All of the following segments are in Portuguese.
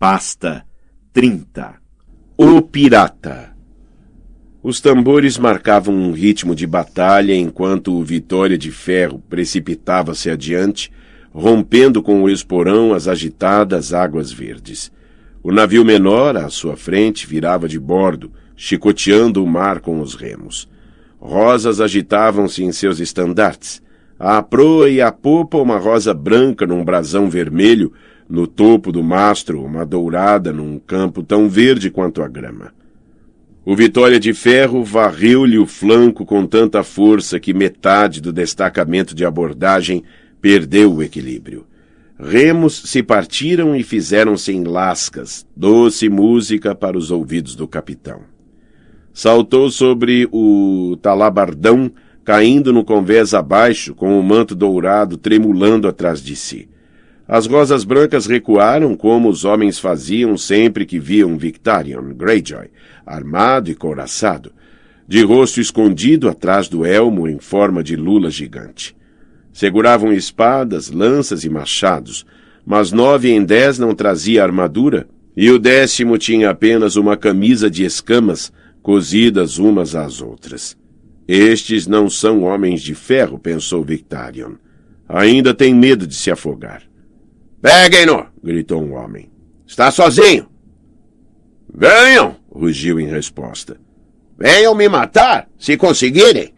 Pasta 30 O Pirata Os tambores marcavam um ritmo de batalha enquanto o Vitória de Ferro precipitava-se adiante, rompendo com o esporão as agitadas águas verdes. O navio menor, à sua frente, virava de bordo, chicoteando o mar com os remos. Rosas agitavam-se em seus estandartes. À proa e à popa uma rosa branca num brasão vermelho no topo do mastro, uma dourada num campo tão verde quanto a grama. O Vitória de Ferro varreu-lhe o flanco com tanta força que metade do destacamento de abordagem perdeu o equilíbrio. Remos se partiram e fizeram-se em lascas, doce música para os ouvidos do capitão. Saltou sobre o talabardão, caindo no convés abaixo, com o manto dourado tremulando atrás de si. As rosas brancas recuaram como os homens faziam sempre que viam Victarion Greyjoy, armado e couraçado, de rosto escondido atrás do elmo em forma de lula gigante. Seguravam espadas, lanças e machados, mas nove em dez não trazia armadura, e o décimo tinha apenas uma camisa de escamas cosidas umas às outras. Estes não são homens de ferro, pensou Victarion. Ainda tem medo de se afogar. Peguem-no! gritou um homem. Está sozinho! Venham! rugiu em resposta. Venham me matar, se conseguirem!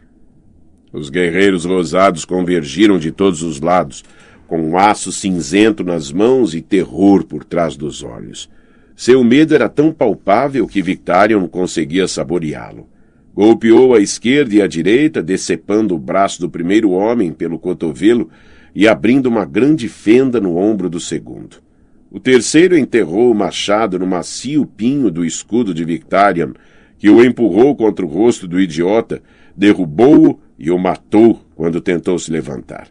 Os guerreiros rosados convergiram de todos os lados, com um aço cinzento nas mãos e terror por trás dos olhos. Seu medo era tão palpável que Victarion conseguia saboreá-lo. Golpeou à esquerda e à direita, decepando o braço do primeiro homem pelo cotovelo e abrindo uma grande fenda no ombro do segundo. O terceiro enterrou o machado no macio pinho do escudo de Victarion, que o empurrou contra o rosto do idiota, derrubou-o e o matou quando tentou se levantar.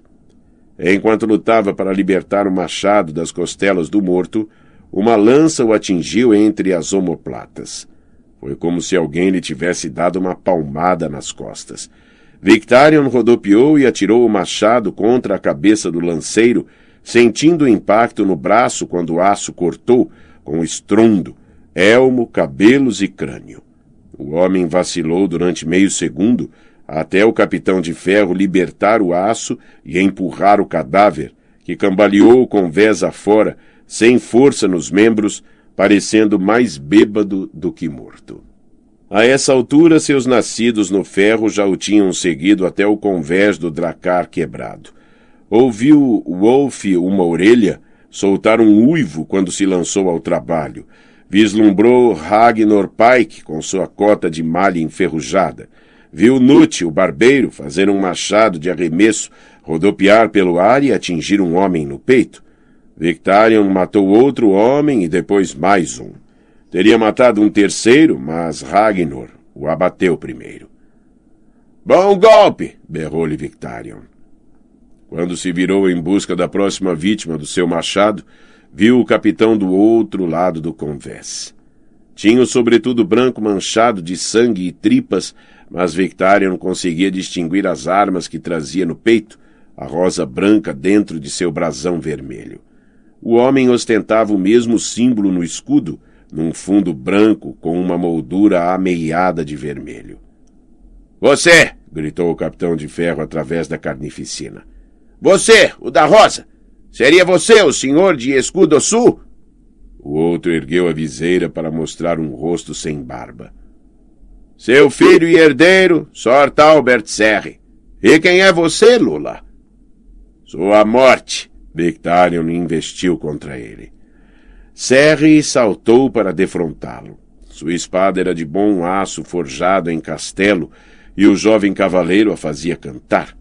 Enquanto lutava para libertar o machado das costelas do morto, uma lança o atingiu entre as omoplatas. Foi como se alguém lhe tivesse dado uma palmada nas costas. Victarion rodopiou e atirou o machado contra a cabeça do lanceiro, sentindo o impacto no braço quando o aço cortou, com estrondo, elmo, cabelos e crânio. O homem vacilou durante meio segundo, até o capitão de ferro libertar o aço e empurrar o cadáver, que cambaleou com vés afora, sem força nos membros, parecendo mais bêbado do que morto. A essa altura, seus nascidos no ferro já o tinham seguido até o convés do dracar quebrado. Ouviu Wolf uma orelha soltar um uivo quando se lançou ao trabalho. Vislumbrou Ragnar Pike com sua cota de malha enferrujada. Viu Nut, o barbeiro, fazer um machado de arremesso, rodopiar pelo ar e atingir um homem no peito. Victarion matou outro homem e depois mais um. Teria matado um terceiro, mas Ragnar o abateu primeiro. Bom golpe! berrou-lhe Victarion. Quando se virou em busca da próxima vítima do seu machado, viu o capitão do outro lado do convés. Tinha o sobretudo branco manchado de sangue e tripas, mas Victarion conseguia distinguir as armas que trazia no peito, a rosa branca dentro de seu brasão vermelho. O homem ostentava o mesmo símbolo no escudo, num fundo branco com uma moldura ameiada de vermelho. Você! gritou o capitão de ferro através da carnificina. Você, o da rosa! Seria você o senhor de escudo sul? O outro ergueu a viseira para mostrar um rosto sem barba. Seu filho e herdeiro, Sor Talbert Serre. E quem é você, Lula? Sua morte, Victarion investiu contra ele. Serre saltou para defrontá-lo. Sua espada era de bom aço forjado em castelo, e o jovem cavaleiro a fazia cantar.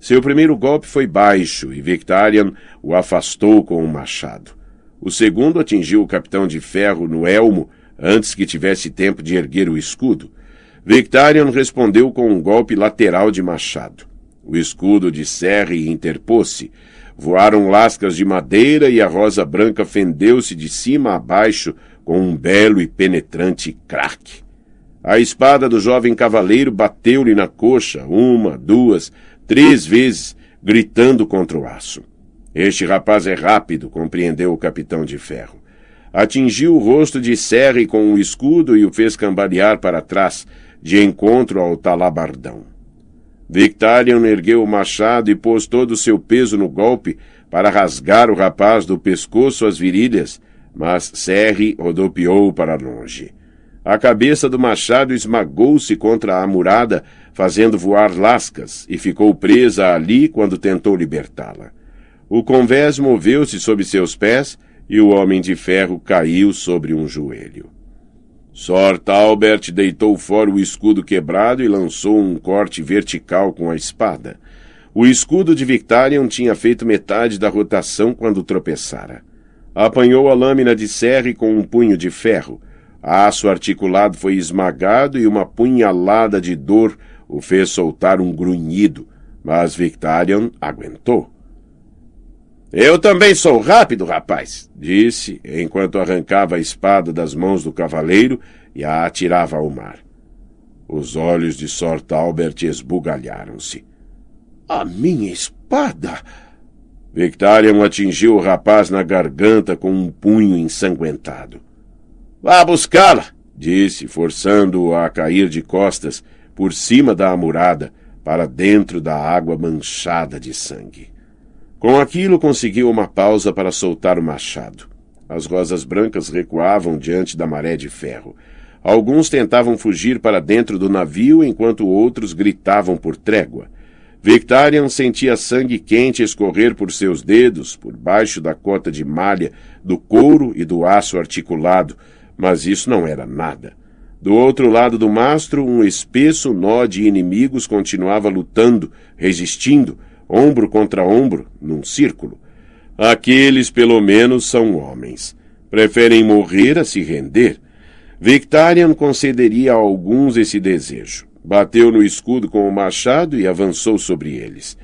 Seu primeiro golpe foi baixo, e Victarion o afastou com um machado. O segundo atingiu o capitão de ferro no elmo antes que tivesse tempo de erguer o escudo. Victarion respondeu com um golpe lateral de machado. O escudo de Serre interpôs-se, Voaram lascas de madeira e a rosa branca fendeu-se de cima a baixo com um belo e penetrante craque. A espada do jovem cavaleiro bateu-lhe na coxa uma, duas, três vezes, gritando contra o aço. Este rapaz é rápido, compreendeu o capitão de ferro. atingiu o rosto de Serre com o escudo e o fez cambalear para trás, de encontro ao talabardão. Victarion ergueu o machado e pôs todo o seu peso no golpe para rasgar o rapaz do pescoço às virilhas, mas Serre rodopiou para longe. A cabeça do machado esmagou-se contra a murada, fazendo voar lascas, e ficou presa ali quando tentou libertá-la. O convés moveu-se sob seus pés e o homem de ferro caiu sobre um joelho. Sor Talbert deitou fora o escudo quebrado e lançou um corte vertical com a espada. O escudo de Victarion tinha feito metade da rotação quando tropeçara. Apanhou a lâmina de serre com um punho de ferro. Aço articulado foi esmagado e uma punhalada de dor o fez soltar um grunhido, mas Victarion aguentou. Eu também sou rápido, rapaz, disse, enquanto arrancava a espada das mãos do cavaleiro e a atirava ao mar. Os olhos de Sor Talbert esbugalharam-se. A minha espada! Victarion atingiu o rapaz na garganta com um punho ensanguentado. Vá buscá-la, disse, forçando-o a cair de costas por cima da amurada para dentro da água manchada de sangue. Com aquilo conseguiu uma pausa para soltar o machado. As rosas brancas recuavam diante da maré de ferro. Alguns tentavam fugir para dentro do navio, enquanto outros gritavam por trégua. Victarion sentia sangue quente escorrer por seus dedos, por baixo da cota de malha, do couro e do aço articulado, mas isso não era nada. Do outro lado do mastro, um espesso nó de inimigos continuava lutando, resistindo, ombro contra ombro, num círculo. Aqueles, pelo menos, são homens. Preferem morrer a se render. Victarion concederia a alguns esse desejo. Bateu no escudo com o machado e avançou sobre eles.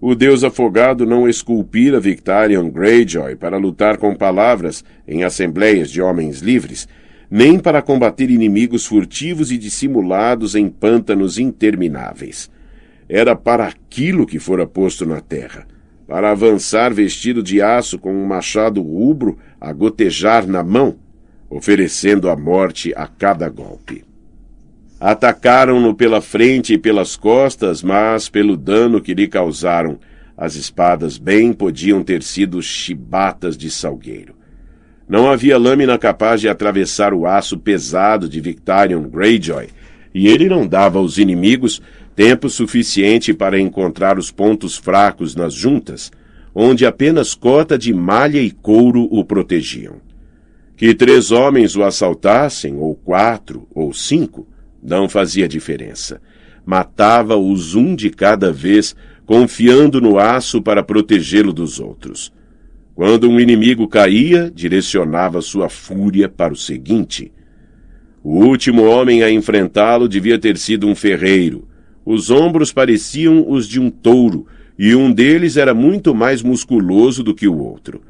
O deus afogado não esculpira Victarion Greyjoy para lutar com palavras em assembleias de homens livres, nem para combater inimigos furtivos e dissimulados em pântanos intermináveis era para aquilo que fora posto na terra, para avançar vestido de aço com um machado rubro a gotejar na mão, oferecendo a morte a cada golpe. Atacaram-no pela frente e pelas costas, mas, pelo dano que lhe causaram, as espadas bem podiam ter sido chibatas de salgueiro. Não havia lâmina capaz de atravessar o aço pesado de Victarion Greyjoy, e ele não dava aos inimigos tempo suficiente para encontrar os pontos fracos nas juntas, onde apenas cota de malha e couro o protegiam. Que três homens o assaltassem, ou quatro, ou cinco, não fazia diferença. Matava-os um de cada vez, confiando no aço para protegê-lo dos outros. Quando um inimigo caía, direcionava sua fúria para o seguinte. O último homem a enfrentá-lo devia ter sido um ferreiro, os ombros pareciam os de um touro, e um deles era muito mais musculoso do que o outro.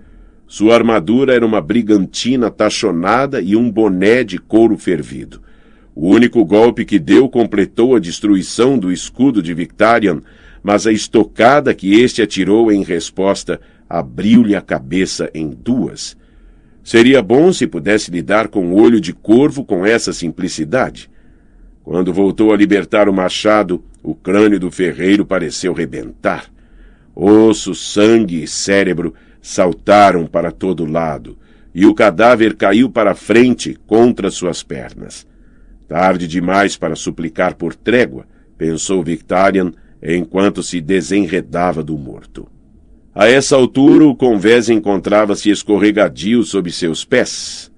Sua armadura era uma brigantina tachonada e um boné de couro fervido. O único golpe que deu completou a destruição do escudo de Victarion, mas a estocada que este atirou em resposta abriu-lhe a cabeça em duas. Seria bom se pudesse lidar com o olho de corvo com essa simplicidade. Quando voltou a libertar o machado, o crânio do ferreiro pareceu rebentar. Osso, sangue e cérebro saltaram para todo lado, e o cadáver caiu para frente contra suas pernas. Tarde demais para suplicar por trégua, pensou Victarion enquanto se desenredava do morto. A essa altura, o convés encontrava-se escorregadio sob seus pés,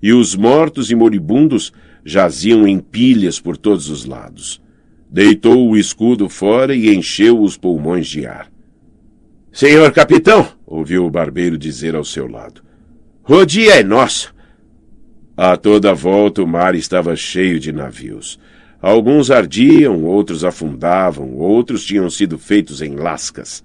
e os mortos e moribundos jaziam em pilhas por todos os lados. Deitou o escudo fora e encheu os pulmões de ar. Senhor capitão, ouviu o barbeiro dizer ao seu lado. O dia é nosso. A toda volta o mar estava cheio de navios. Alguns ardiam, outros afundavam, outros tinham sido feitos em lascas.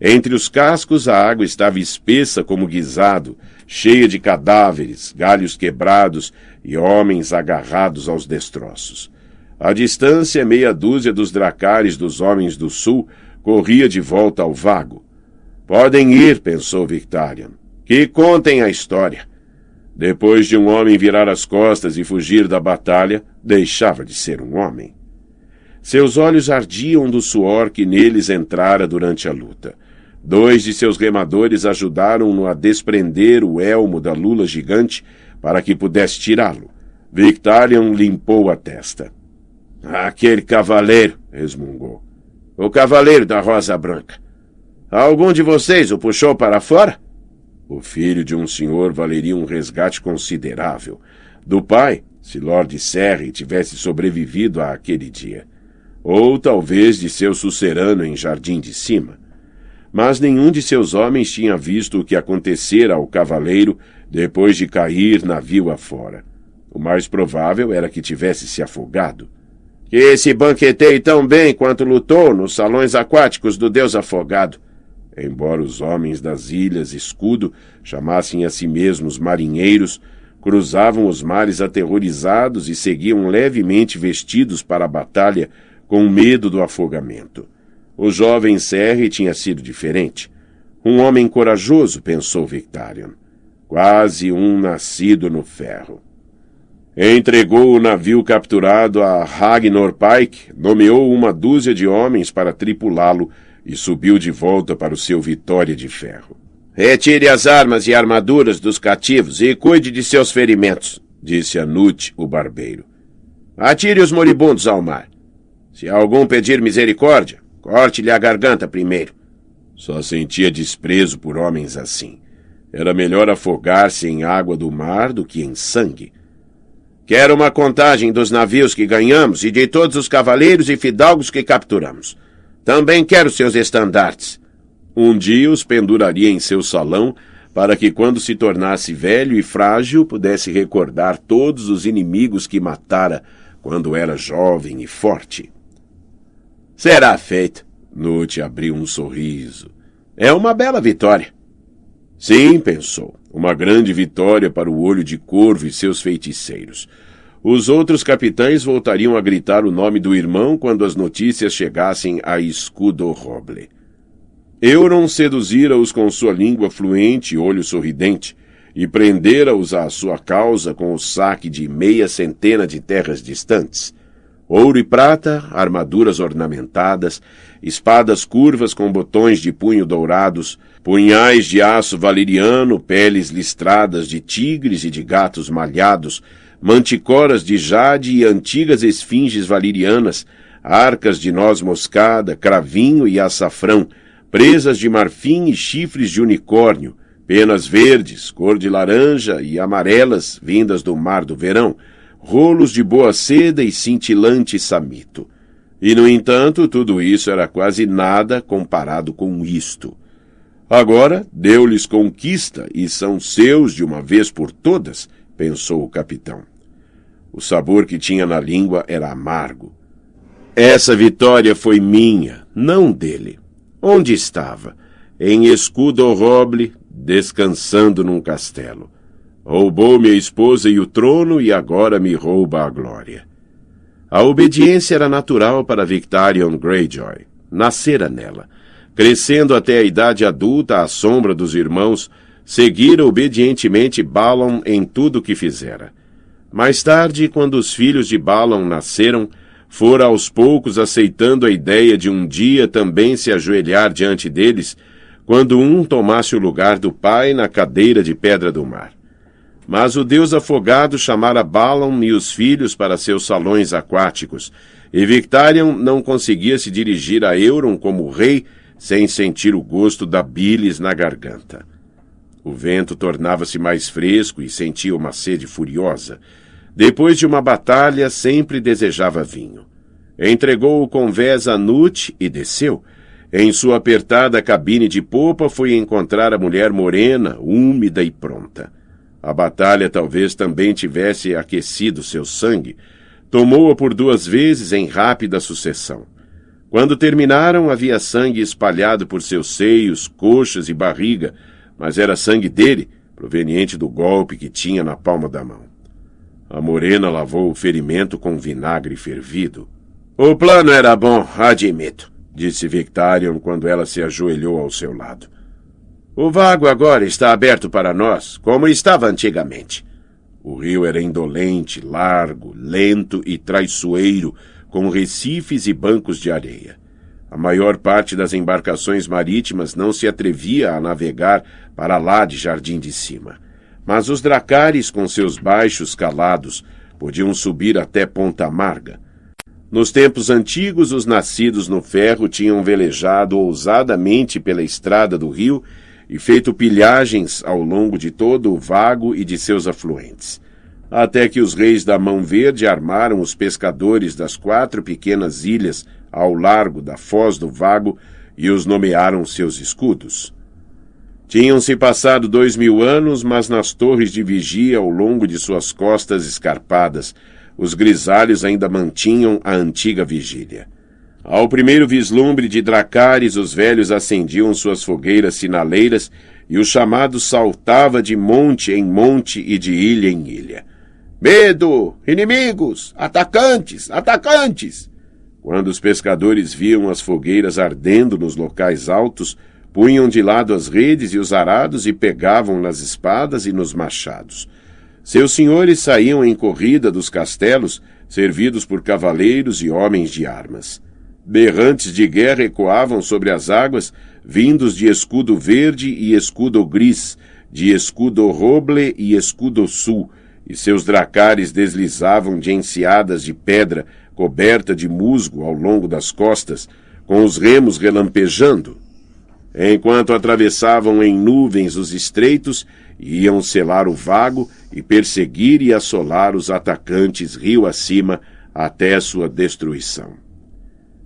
Entre os cascos a água estava espessa como guisado, cheia de cadáveres, galhos quebrados e homens agarrados aos destroços. À distância, meia dúzia dos dracares dos homens do sul corria de volta ao vago. Podem ir, pensou Victarion. Que contem a história. Depois de um homem virar as costas e fugir da batalha, deixava de ser um homem. Seus olhos ardiam do suor que neles entrara durante a luta. Dois de seus remadores ajudaram-no a desprender o elmo da lula gigante para que pudesse tirá-lo. Victarion limpou a testa. Aquele cavaleiro, resmungou. O cavaleiro da Rosa Branca. Algum de vocês o puxou para fora? O filho de um senhor valeria um resgate considerável. Do pai, se Lord Serre tivesse sobrevivido àquele dia. Ou talvez de seu sucerano em Jardim de Cima. Mas nenhum de seus homens tinha visto o que acontecera ao cavaleiro depois de cair navio afora. O mais provável era que tivesse se afogado. Que se banqueteie tão bem quanto lutou nos salões aquáticos do deus afogado. Embora os homens das ilhas Escudo chamassem a si mesmos marinheiros, cruzavam os mares aterrorizados e seguiam levemente vestidos para a batalha com medo do afogamento. O jovem Serre tinha sido diferente. Um homem corajoso, pensou Victarion. Quase um nascido no ferro. Entregou o navio capturado a Ragnar Pike, nomeou uma dúzia de homens para tripulá-lo e subiu de volta para o seu Vitória de Ferro. Retire as armas e armaduras dos cativos e cuide de seus ferimentos, disse Anute, o barbeiro. Atire os moribundos ao mar. Se algum pedir misericórdia, corte-lhe a garganta primeiro. Só sentia desprezo por homens assim. Era melhor afogar-se em água do mar do que em sangue. Quero uma contagem dos navios que ganhamos e de todos os cavaleiros e fidalgos que capturamos. Também quero seus estandartes. Um dia os penduraria em seu salão para que, quando se tornasse velho e frágil, pudesse recordar todos os inimigos que matara quando era jovem e forte. Será feito. Nute abriu um sorriso. É uma bela vitória. Sim, pensou. Uma grande vitória para o olho de corvo e seus feiticeiros. Os outros capitães voltariam a gritar o nome do irmão quando as notícias chegassem a Escudo Roble. Euron seduzira-os com sua língua fluente e olho sorridente, e prendera-os à sua causa com o saque de meia centena de terras distantes. Ouro e prata, armaduras ornamentadas, espadas curvas com botões de punho dourados, punhais de aço valeriano, peles listradas de tigres e de gatos malhados, manticoras de jade e antigas esfinges valerianas, arcas de noz moscada, cravinho e açafrão, presas de marfim e chifres de unicórnio, penas verdes, cor de laranja e amarelas vindas do mar do verão, rolos de boa seda e cintilante samito. E, no entanto, tudo isso era quase nada comparado com isto. Agora deu-lhes conquista e são seus de uma vez por todas, pensou o capitão. O sabor que tinha na língua era amargo. Essa vitória foi minha, não dele. Onde estava? Em escudo roble, descansando num castelo. Roubou minha esposa e o trono e agora me rouba a glória. A obediência era natural para Victarion Greyjoy. Nascera nela. Crescendo até a idade adulta à sombra dos irmãos, seguira obedientemente Balon em tudo o que fizera. Mais tarde, quando os filhos de Balon nasceram, fora aos poucos aceitando a ideia de um dia também se ajoelhar diante deles, quando um tomasse o lugar do pai na cadeira de pedra do mar. Mas o deus afogado chamara Balon e os filhos para seus salões aquáticos, e Victarion não conseguia se dirigir a Euron como rei sem sentir o gosto da bilis na garganta. O vento tornava-se mais fresco e sentia uma sede furiosa. Depois de uma batalha, sempre desejava vinho. Entregou o convés a Nut e desceu. Em sua apertada cabine de popa foi encontrar a mulher morena, úmida e pronta. A batalha talvez também tivesse aquecido seu sangue. Tomou-a por duas vezes em rápida sucessão. Quando terminaram, havia sangue espalhado por seus seios, coxas e barriga, mas era sangue dele, proveniente do golpe que tinha na palma da mão. A morena lavou o ferimento com vinagre fervido. O plano era bom, admito, disse Victarion quando ela se ajoelhou ao seu lado. O vago agora está aberto para nós, como estava antigamente. O rio era indolente, largo, lento e traiçoeiro, com recifes e bancos de areia. A maior parte das embarcações marítimas não se atrevia a navegar para lá de Jardim de Cima. Mas os dracares, com seus baixos calados, podiam subir até Ponta Amarga. Nos tempos antigos, os nascidos no ferro tinham velejado ousadamente pela estrada do rio e feito pilhagens ao longo de todo o vago e de seus afluentes. Até que os reis da Mão Verde armaram os pescadores das quatro pequenas ilhas ao largo da foz do vago e os nomearam seus escudos. Tinham-se passado dois mil anos, mas nas torres de vigia ao longo de suas costas escarpadas, os grisalhos ainda mantinham a antiga vigília. Ao primeiro vislumbre de Dracares, os velhos acendiam suas fogueiras sinaleiras e o chamado saltava de monte em monte e de ilha em ilha. Medo! Inimigos! Atacantes! Atacantes! Quando os pescadores viam as fogueiras ardendo nos locais altos, punham de lado as redes e os arados e pegavam nas espadas e nos machados. Seus senhores saíam em corrida dos castelos, servidos por cavaleiros e homens de armas. Berrantes de guerra ecoavam sobre as águas, vindos de escudo verde e escudo gris, de escudo roble e escudo sul, e seus dracares deslizavam de enseadas de pedra coberta de musgo ao longo das costas, com os remos relampejando. Enquanto atravessavam em nuvens os estreitos, iam selar o vago e perseguir e assolar os atacantes rio acima até sua destruição.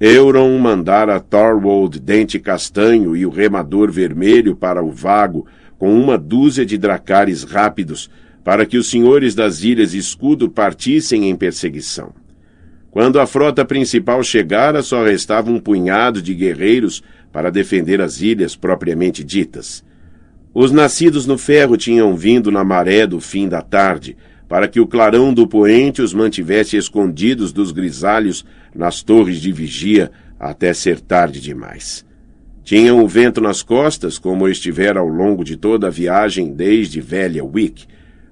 Euron mandara Thorwald Dente Castanho e o Remador Vermelho para o Vago com uma dúzia de dracares rápidos, para que os senhores das Ilhas Escudo partissem em perseguição. Quando a frota principal chegara, só restava um punhado de guerreiros para defender as ilhas propriamente ditas. Os nascidos no ferro tinham vindo na maré do fim da tarde, para que o clarão do poente os mantivesse escondidos dos grisalhos nas torres de vigia até ser tarde demais. Tinham o vento nas costas, como estivera ao longo de toda a viagem desde Velha Wick.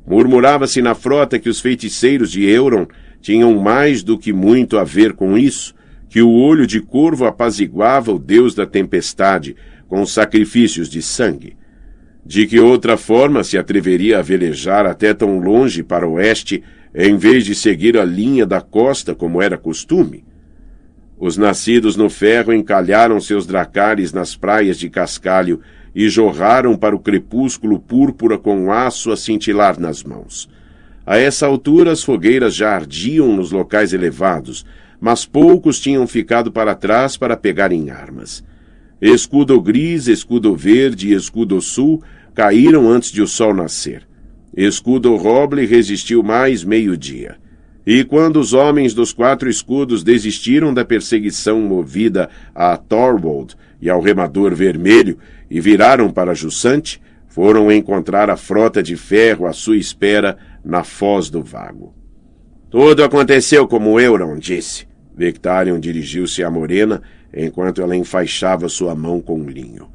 Murmurava-se na frota que os feiticeiros de Euron tinham mais do que muito a ver com isso, que o olho de corvo apaziguava o deus da tempestade com sacrifícios de sangue. De que outra forma se atreveria a velejar até tão longe para o oeste, em vez de seguir a linha da costa como era costume? Os nascidos no ferro encalharam seus dracares nas praias de cascalho e jorraram para o crepúsculo púrpura com aço a cintilar nas mãos. A essa altura as fogueiras já ardiam nos locais elevados, mas poucos tinham ficado para trás para pegarem armas. Escudo gris, escudo verde e escudo sul caíram antes de o sol nascer. Escudo Roble resistiu mais meio-dia. E quando os homens dos quatro escudos desistiram da perseguição movida a Thorwald e ao remador vermelho e viraram para Jussante, foram encontrar a frota de ferro à sua espera na foz do vago. Tudo aconteceu como Euron disse. Victarion dirigiu-se à morena enquanto ela enfaixava sua mão com um linho.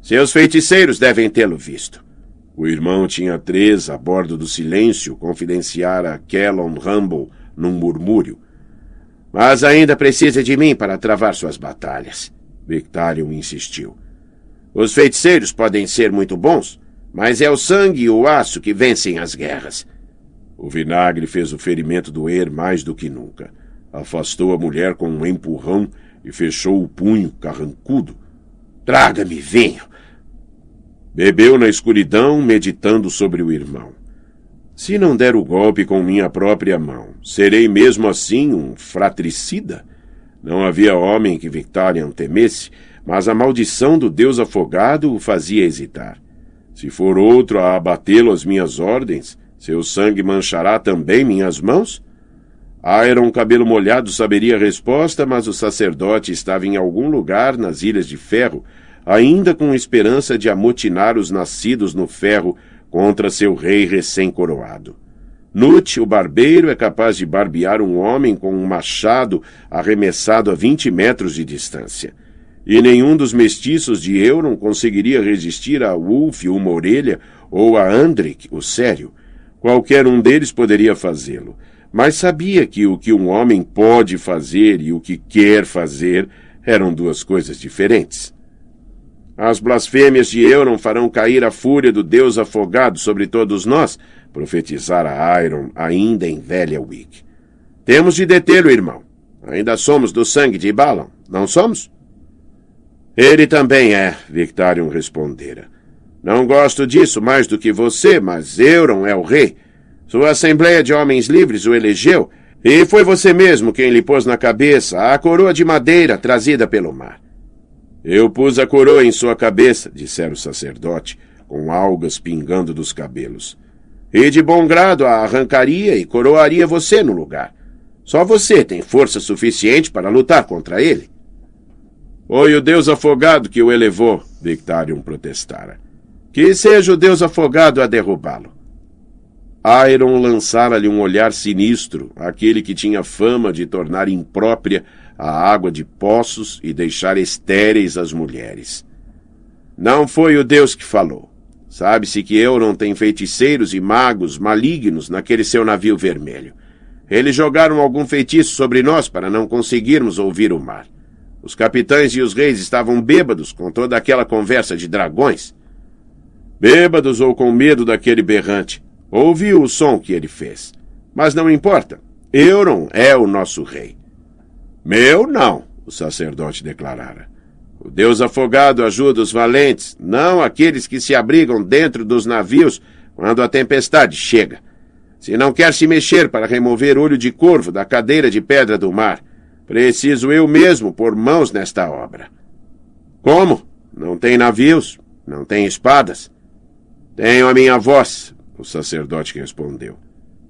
Seus feiticeiros devem tê-lo visto. O irmão tinha três a bordo do silêncio, confidenciara Kellon Rumble num murmúrio. Mas ainda precisa de mim para travar suas batalhas. Victarion insistiu. Os feiticeiros podem ser muito bons, mas é o sangue e o aço que vencem as guerras. O vinagre fez o ferimento doer mais do que nunca. Afastou a mulher com um empurrão e fechou o punho carrancudo. Traga-me vinho! Bebeu na escuridão, meditando sobre o irmão. Se não der o golpe com minha própria mão, serei mesmo assim um fratricida? Não havia homem que Victorian temesse, mas a maldição do deus afogado o fazia hesitar. Se for outro a abatê-lo às minhas ordens, seu sangue manchará também minhas mãos? Aeron Cabelo Molhado saberia a resposta, mas o sacerdote estava em algum lugar nas Ilhas de Ferro, ainda com esperança de amotinar os nascidos no ferro contra seu rei recém-coroado. Nut, o barbeiro, é capaz de barbear um homem com um machado arremessado a vinte metros de distância. e nenhum dos mestiços de Euron conseguiria resistir a Wolf, uma orelha, ou a Andrik, o sério. Qualquer um deles poderia fazê-lo, mas sabia que o que um homem pode fazer e o que quer fazer eram duas coisas diferentes. As blasfêmias de Euron farão cair a fúria do Deus afogado sobre todos nós, profetizara Iron ainda em velha Wick. Temos de detê-lo, irmão. Ainda somos do sangue de Balon, não somos? Ele também é, Victarion respondera. Não gosto disso mais do que você, mas Euron é o rei. Sua Assembleia de Homens Livres o elegeu, e foi você mesmo quem lhe pôs na cabeça a coroa de madeira trazida pelo mar. Eu pus a coroa em sua cabeça, dissera o sacerdote, com algas pingando dos cabelos. E de bom grado a arrancaria e coroaria você no lugar. Só você tem força suficiente para lutar contra ele. Foi o Deus afogado que o elevou, Victarion protestara. Que seja o Deus afogado a derrubá-lo. Iron lançara-lhe um olhar sinistro, aquele que tinha fama de tornar imprópria a água de poços e deixar estéreis as mulheres. Não foi o Deus que falou. Sabe-se que Euron tem feiticeiros e magos malignos naquele seu navio vermelho. Eles jogaram algum feitiço sobre nós para não conseguirmos ouvir o mar. Os capitães e os reis estavam bêbados com toda aquela conversa de dragões. Bêbados ou com medo daquele berrante. Ouviu o som que ele fez. Mas não importa. Euron é o nosso rei. Meu não, o sacerdote declarara. O Deus afogado ajuda os valentes, não aqueles que se abrigam dentro dos navios quando a tempestade chega. Se não quer se mexer para remover olho de corvo da cadeira de pedra do mar, preciso eu mesmo pôr mãos nesta obra. Como? Não tem navios? Não tem espadas? Tenho a minha voz, o sacerdote respondeu.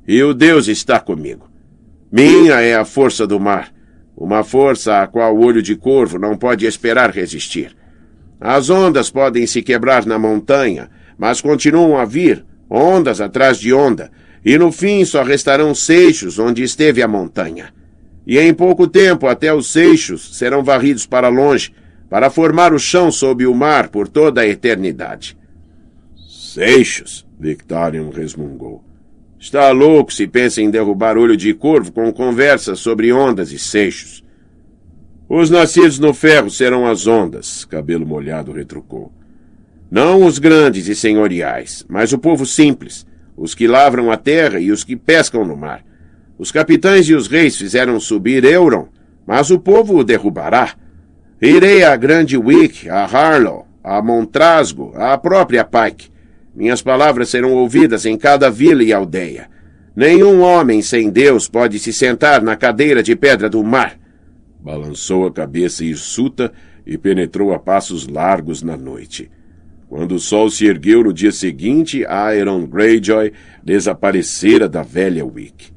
E o Deus está comigo. Minha é a força do mar, uma força a qual o olho de corvo não pode esperar resistir. As ondas podem se quebrar na montanha, mas continuam a vir, ondas atrás de onda, e no fim só restarão seixos onde esteve a montanha. E em pouco tempo até os seixos serão varridos para longe, para formar o chão sob o mar por toda a eternidade. Seixos, Victorian resmungou. Está louco se pensa em derrubar olho de corvo com conversas sobre ondas e seixos. Os nascidos no ferro serão as ondas, cabelo molhado retrucou. Não os grandes e senhoriais, mas o povo simples, os que lavram a terra e os que pescam no mar. Os capitães e os reis fizeram subir Euron, mas o povo o derrubará. Irei à Grande Wick, a Harlow, a Montrasgo, à própria Pike. Minhas palavras serão ouvidas em cada vila e aldeia. Nenhum homem sem Deus pode se sentar na cadeira de pedra do mar. Balançou a cabeça hirsuta e penetrou a passos largos na noite. Quando o sol se ergueu no dia seguinte, Iron Greyjoy desaparecera da velha Wick.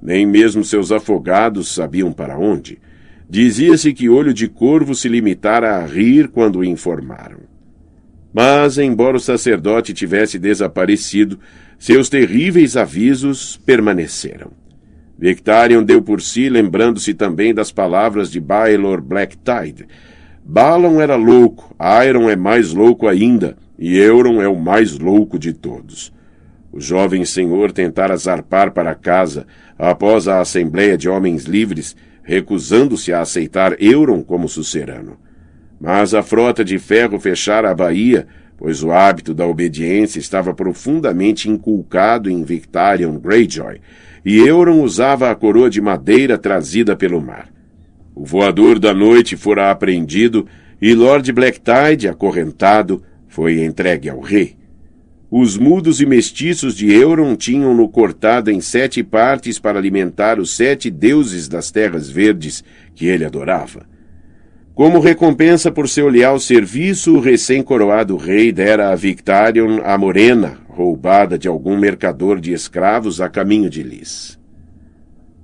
Nem mesmo seus afogados sabiam para onde. Dizia-se que Olho de Corvo se limitara a rir quando o informaram. Mas, embora o sacerdote tivesse desaparecido, seus terríveis avisos permaneceram. Victarion deu por si, lembrando-se também das palavras de Baelor Blacktide, Balon era louco, Iron é mais louco ainda, e Euron é o mais louco de todos. O jovem senhor tentara zarpar para casa após a Assembleia de Homens Livres, recusando-se a aceitar Euron como sucerano. Mas a frota de ferro fechara a baía, pois o hábito da obediência estava profundamente inculcado em Victarion Greyjoy, e Euron usava a coroa de madeira trazida pelo mar. O voador da noite fora apreendido e Lord Blacktide, acorrentado, foi entregue ao rei. Os mudos e mestiços de Euron tinham-no cortado em sete partes para alimentar os sete deuses das terras verdes que ele adorava. Como recompensa por seu leal serviço, o recém-coroado rei dera a Victarion a morena, roubada de algum mercador de escravos a caminho de Lis.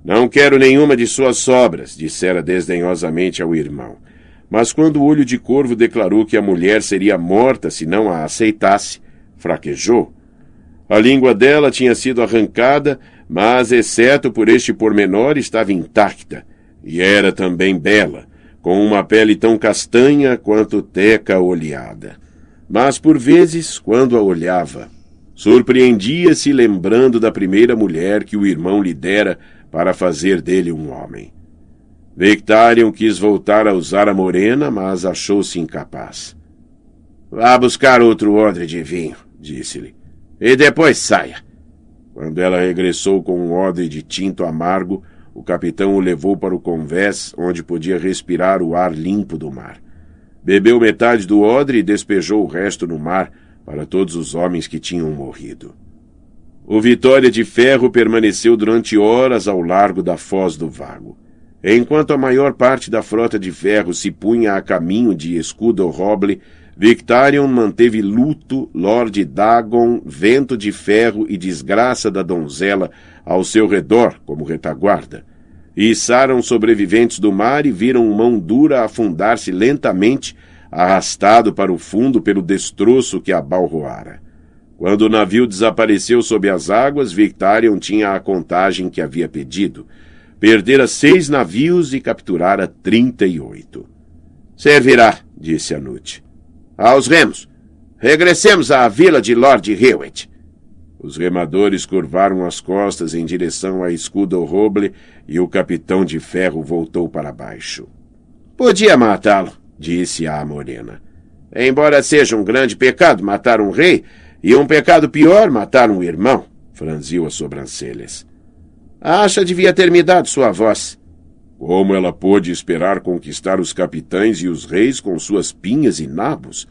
Não quero nenhuma de suas sobras, dissera desdenhosamente ao irmão. Mas quando o olho de corvo declarou que a mulher seria morta se não a aceitasse, fraquejou. A língua dela tinha sido arrancada, mas, exceto por este pormenor, estava intacta, e era também bela, com uma pele tão castanha quanto teca oleada. Mas por vezes, quando a olhava, surpreendia-se lembrando da primeira mulher que o irmão lhe dera para fazer dele um homem. Victarion quis voltar a usar a morena, mas achou-se incapaz. Vá buscar outro odre de vinho, disse-lhe, e depois saia. Quando ela regressou com um odre de tinto amargo, o capitão o levou para o convés, onde podia respirar o ar limpo do mar. Bebeu metade do odre e despejou o resto no mar para todos os homens que tinham morrido. O Vitória de Ferro permaneceu durante horas ao largo da foz do Vago. Enquanto a maior parte da frota de ferro se punha a caminho de Escudo Roble, Victarion manteve luto, Lord Dagon, vento de ferro e desgraça da donzela ao seu redor como retaguarda. Içaram sobreviventes do mar e viram mão dura afundar-se lentamente, arrastado para o fundo pelo destroço que abalroara. Quando o navio desapareceu sob as águas, Victarion tinha a contagem que havia pedido – Perdera seis navios e capturara trinta e oito. Servirá, disse Anute. Aos remos. Regressemos à vila de Lord Hewitt. Os remadores curvaram as costas em direção à escudo roble e o capitão de ferro voltou para baixo. Podia matá-lo, disse a morena. Embora seja um grande pecado matar um rei, e um pecado pior matar um irmão, franziu as sobrancelhas. Acha devia ter me dado sua voz. Como ela pôde esperar conquistar os capitães e os reis com suas pinhas e nabos?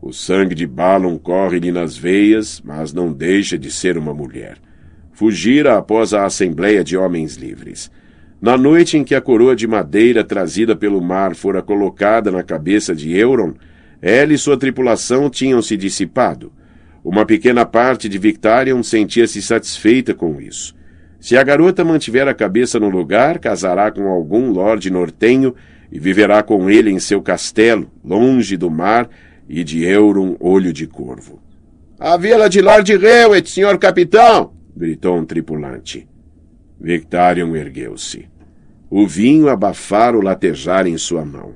O sangue de Balon corre-lhe nas veias, mas não deixa de ser uma mulher. Fugira após a Assembleia de Homens Livres. Na noite em que a coroa de madeira trazida pelo mar fora colocada na cabeça de Euron, ela e sua tripulação tinham se dissipado. Uma pequena parte de Victarion sentia-se satisfeita com isso. Se a garota mantiver a cabeça no lugar, casará com algum lorde nortenho e viverá com ele em seu castelo, longe do mar e de Euron Olho de Corvo. A vila de Lord Hewitt, senhor capitão! gritou um tripulante. Victarion ergueu-se. O vinho abafara o latejar em sua mão.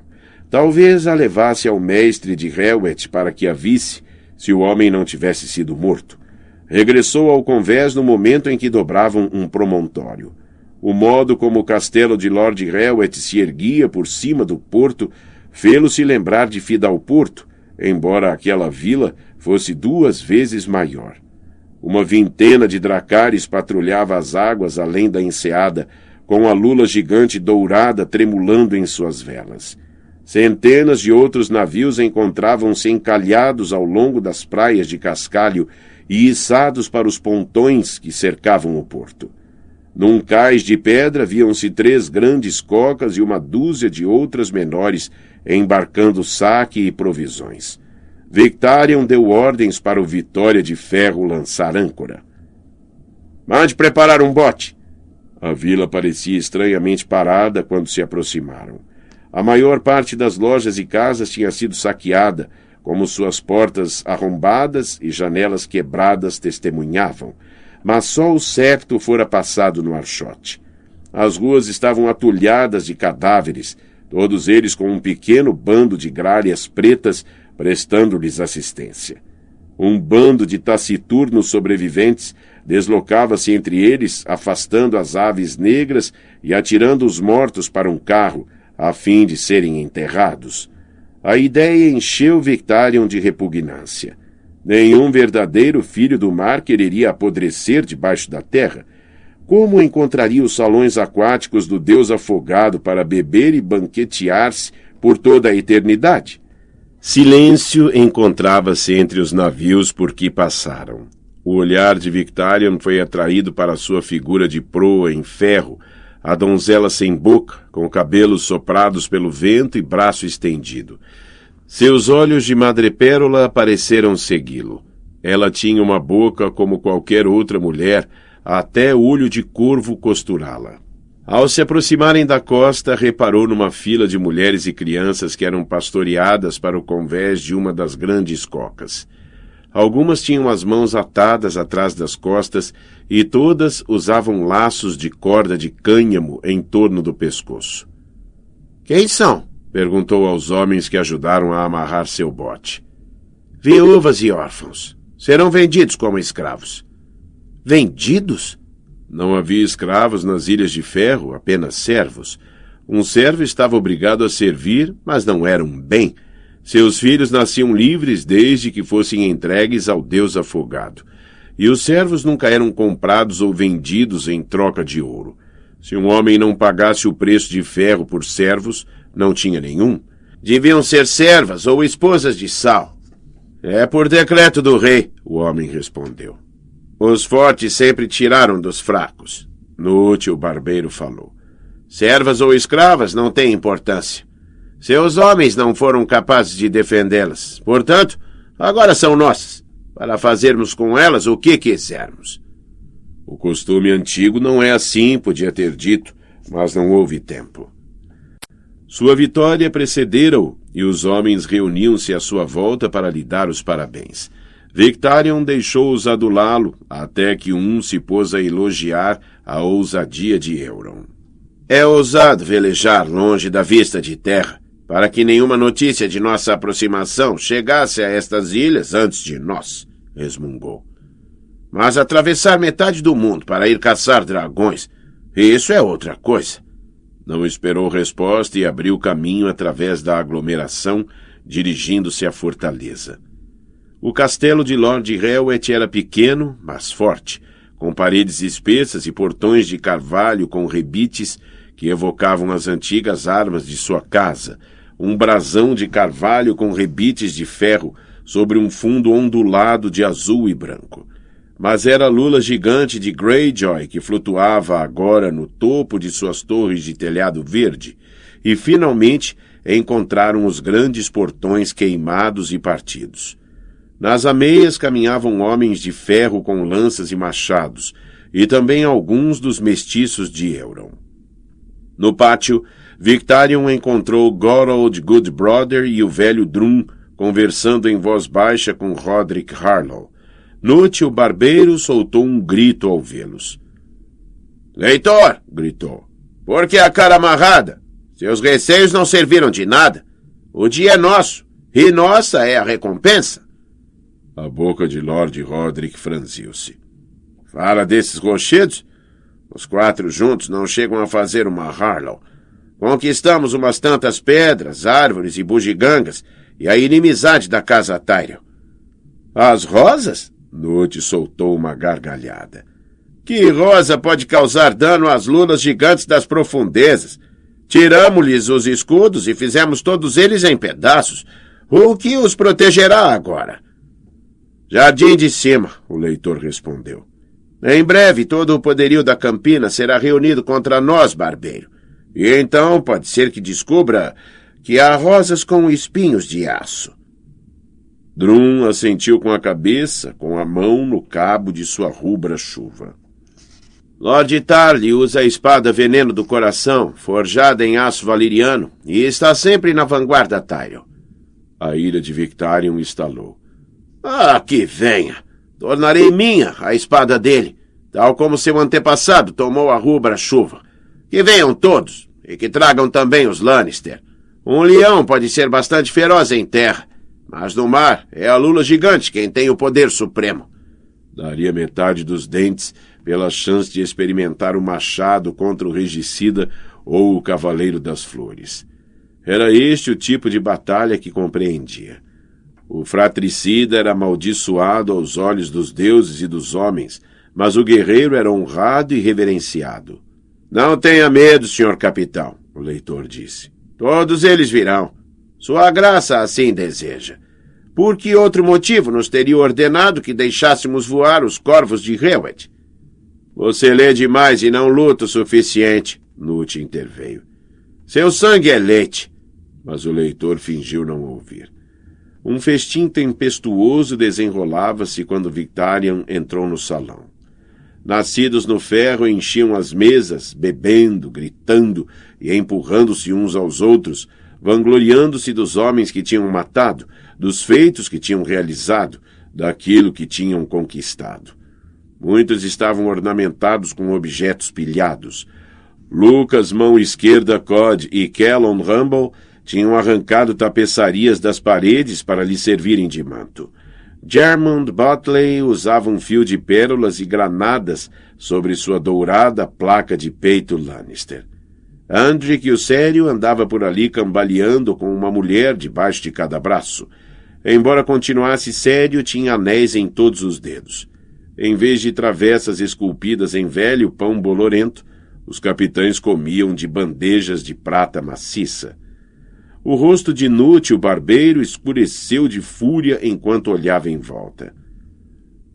Talvez a levasse ao mestre de Hewitt para que a visse, se o homem não tivesse sido morto. Regressou ao convés no momento em que dobravam um promontório. O modo como o castelo de Lord Helwet se erguia por cima do porto fê-lo-se lembrar de Fidalporto, embora aquela vila fosse duas vezes maior. Uma vintena de dracares patrulhava as águas além da enseada, com a lula gigante dourada tremulando em suas velas. Centenas de outros navios encontravam-se encalhados ao longo das praias de cascalho e içados para os pontões que cercavam o porto. Num cais de pedra viam-se três grandes cocas e uma dúzia de outras menores embarcando saque e provisões. Victarion deu ordens para o Vitória de Ferro lançar âncora. Mande preparar um bote. A vila parecia estranhamente parada quando se aproximaram. A maior parte das lojas e casas tinha sido saqueada, como suas portas arrombadas e janelas quebradas testemunhavam, mas só o septo fora passado no archote. As ruas estavam atulhadas de cadáveres, todos eles com um pequeno bando de gralhas pretas prestando-lhes assistência. Um bando de taciturnos sobreviventes deslocava-se entre eles, afastando as aves negras e atirando os mortos para um carro, a fim de serem enterrados. A ideia encheu Victarion de repugnância. Nenhum verdadeiro filho do mar quereria apodrecer debaixo da terra. Como encontraria os salões aquáticos do deus afogado para beber e banquetear-se por toda a eternidade? Silêncio encontrava-se entre os navios por que passaram. O olhar de Victarion foi atraído para sua figura de proa em ferro, a donzela sem boca, com cabelos soprados pelo vento e braço estendido. Seus olhos de madrepérola pareceram segui-lo. Ela tinha uma boca como qualquer outra mulher, até olho de corvo costurá-la. Ao se aproximarem da costa, reparou numa fila de mulheres e crianças que eram pastoreadas para o convés de uma das grandes cocas. Algumas tinham as mãos atadas atrás das costas e todas usavam laços de corda de cânhamo em torno do pescoço. Quem são? Perguntou aos homens que ajudaram a amarrar seu bote. Viúvas e órfãos. Serão vendidos como escravos. Vendidos? Não havia escravos nas Ilhas de Ferro, apenas servos. Um servo estava obrigado a servir, mas não era um bem. Seus filhos nasciam livres desde que fossem entregues ao Deus afogado. E os servos nunca eram comprados ou vendidos em troca de ouro. Se um homem não pagasse o preço de ferro por servos, não tinha nenhum. Deviam ser servas ou esposas de Sal. É por decreto do rei, o homem respondeu. Os fortes sempre tiraram dos fracos. O barbeiro falou. Servas ou escravas não têm importância. Seus homens não foram capazes de defendê-las. Portanto, agora são nossas, para fazermos com elas o que quisermos. O costume antigo não é assim, podia ter dito, mas não houve tempo. Sua vitória precedera-o e os homens reuniam-se à sua volta para lhe dar os parabéns. Victarion deixou-os adulá-lo, até que um se pôs a elogiar a ousadia de Euron. É ousado velejar longe da vista de terra, para que nenhuma notícia de nossa aproximação chegasse a estas ilhas antes de nós, resmungou. Mas atravessar metade do mundo para ir caçar dragões, isso é outra coisa. Não esperou resposta e abriu caminho através da aglomeração, dirigindo-se à fortaleza. O castelo de Lord Helwet era pequeno, mas forte, com paredes espessas e portões de carvalho com rebites que evocavam as antigas armas de sua casa, um brasão de carvalho com rebites de ferro sobre um fundo ondulado de azul e branco mas era a lula gigante de Greyjoy que flutuava agora no topo de suas torres de telhado verde, e finalmente encontraram os grandes portões queimados e partidos. Nas ameias caminhavam homens de ferro com lanças e machados, e também alguns dos mestiços de Euron. No pátio, Victarion encontrou Gorold Goodbrother e o velho Drum conversando em voz baixa com Roderick Harlow. Noite o barbeiro soltou um grito ao vê-los. Leitor! gritou. Por que a cara amarrada? Seus receios não serviram de nada. O dia é nosso, e nossa é a recompensa. A boca de Lord Roderick franziu-se. Fala desses rochedos? Os quatro juntos não chegam a fazer uma Harlow. Conquistamos umas tantas pedras, árvores e bugigangas, e a inimizade da casa Tyrion. As rosas? Note soltou uma gargalhada. Que rosa pode causar dano às lunas gigantes das profundezas? Tiramos-lhes os escudos e fizemos todos eles em pedaços. O que os protegerá agora? Jardim de cima, o leitor respondeu. Em breve todo o poderio da Campina será reunido contra nós, barbeiro. E então pode ser que descubra que há rosas com espinhos de aço. Drum assentiu com a cabeça, com a mão no cabo de sua rubra chuva. Lord Tarly usa a espada Veneno do Coração, forjada em aço valeriano, e está sempre na vanguarda, Tyrion. A ira de Victarion estalou. Ah, que venha! Tornarei minha a espada dele, tal como seu antepassado tomou a rubra chuva. Que venham todos, e que tragam também os Lannister. Um leão pode ser bastante feroz em terra, mas no mar é a lula gigante quem tem o poder supremo. Daria metade dos dentes pela chance de experimentar o machado contra o regicida ou o cavaleiro das flores. Era este o tipo de batalha que compreendia. O fratricida era amaldiçoado aos olhos dos deuses e dos homens, mas o guerreiro era honrado e reverenciado. Não tenha medo, senhor capitão, o leitor disse. Todos eles virão. Sua graça assim deseja. Por que outro motivo nos teria ordenado que deixássemos voar os corvos de Hewett? Você lê demais e não luta o suficiente, Nute interveio. Seu sangue é leite. Mas o leitor fingiu não ouvir. Um festim tempestuoso desenrolava-se quando Victarion entrou no salão. Nascidos no ferro enchiam as mesas, bebendo, gritando e empurrando-se uns aos outros, vangloriando-se dos homens que tinham matado, dos feitos que tinham realizado, daquilo que tinham conquistado. Muitos estavam ornamentados com objetos pilhados. Lucas, mão esquerda Cod e Kellon Rumble tinham arrancado tapeçarias das paredes para lhe servirem de manto. Germond Botley usava um fio de pérolas e granadas sobre sua dourada placa de peito Lannister. Andrick o Sério andava por ali cambaleando com uma mulher debaixo de cada braço. Embora continuasse sério, tinha anéis em todos os dedos. Em vez de travessas esculpidas em velho pão bolorento, os capitães comiam de bandejas de prata maciça. O rosto de inútil barbeiro escureceu de fúria enquanto olhava em volta.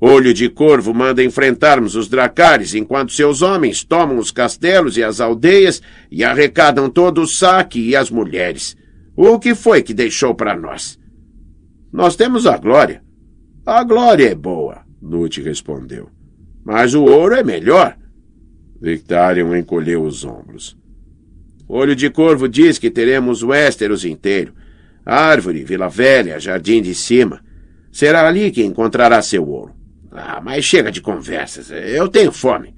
Olho de Corvo manda enfrentarmos os Dracares enquanto seus homens tomam os castelos e as aldeias e arrecadam todo o saque e as mulheres. O que foi que deixou para nós? Nós temos a glória. A glória é boa, Nute respondeu. Mas o ouro é melhor. Victarion encolheu os ombros. Olho de Corvo diz que teremos Westeros inteiro. Árvore, Vila Velha, Jardim de Cima. Será ali que encontrará seu ouro. Ah, mas chega de conversas. Eu tenho fome.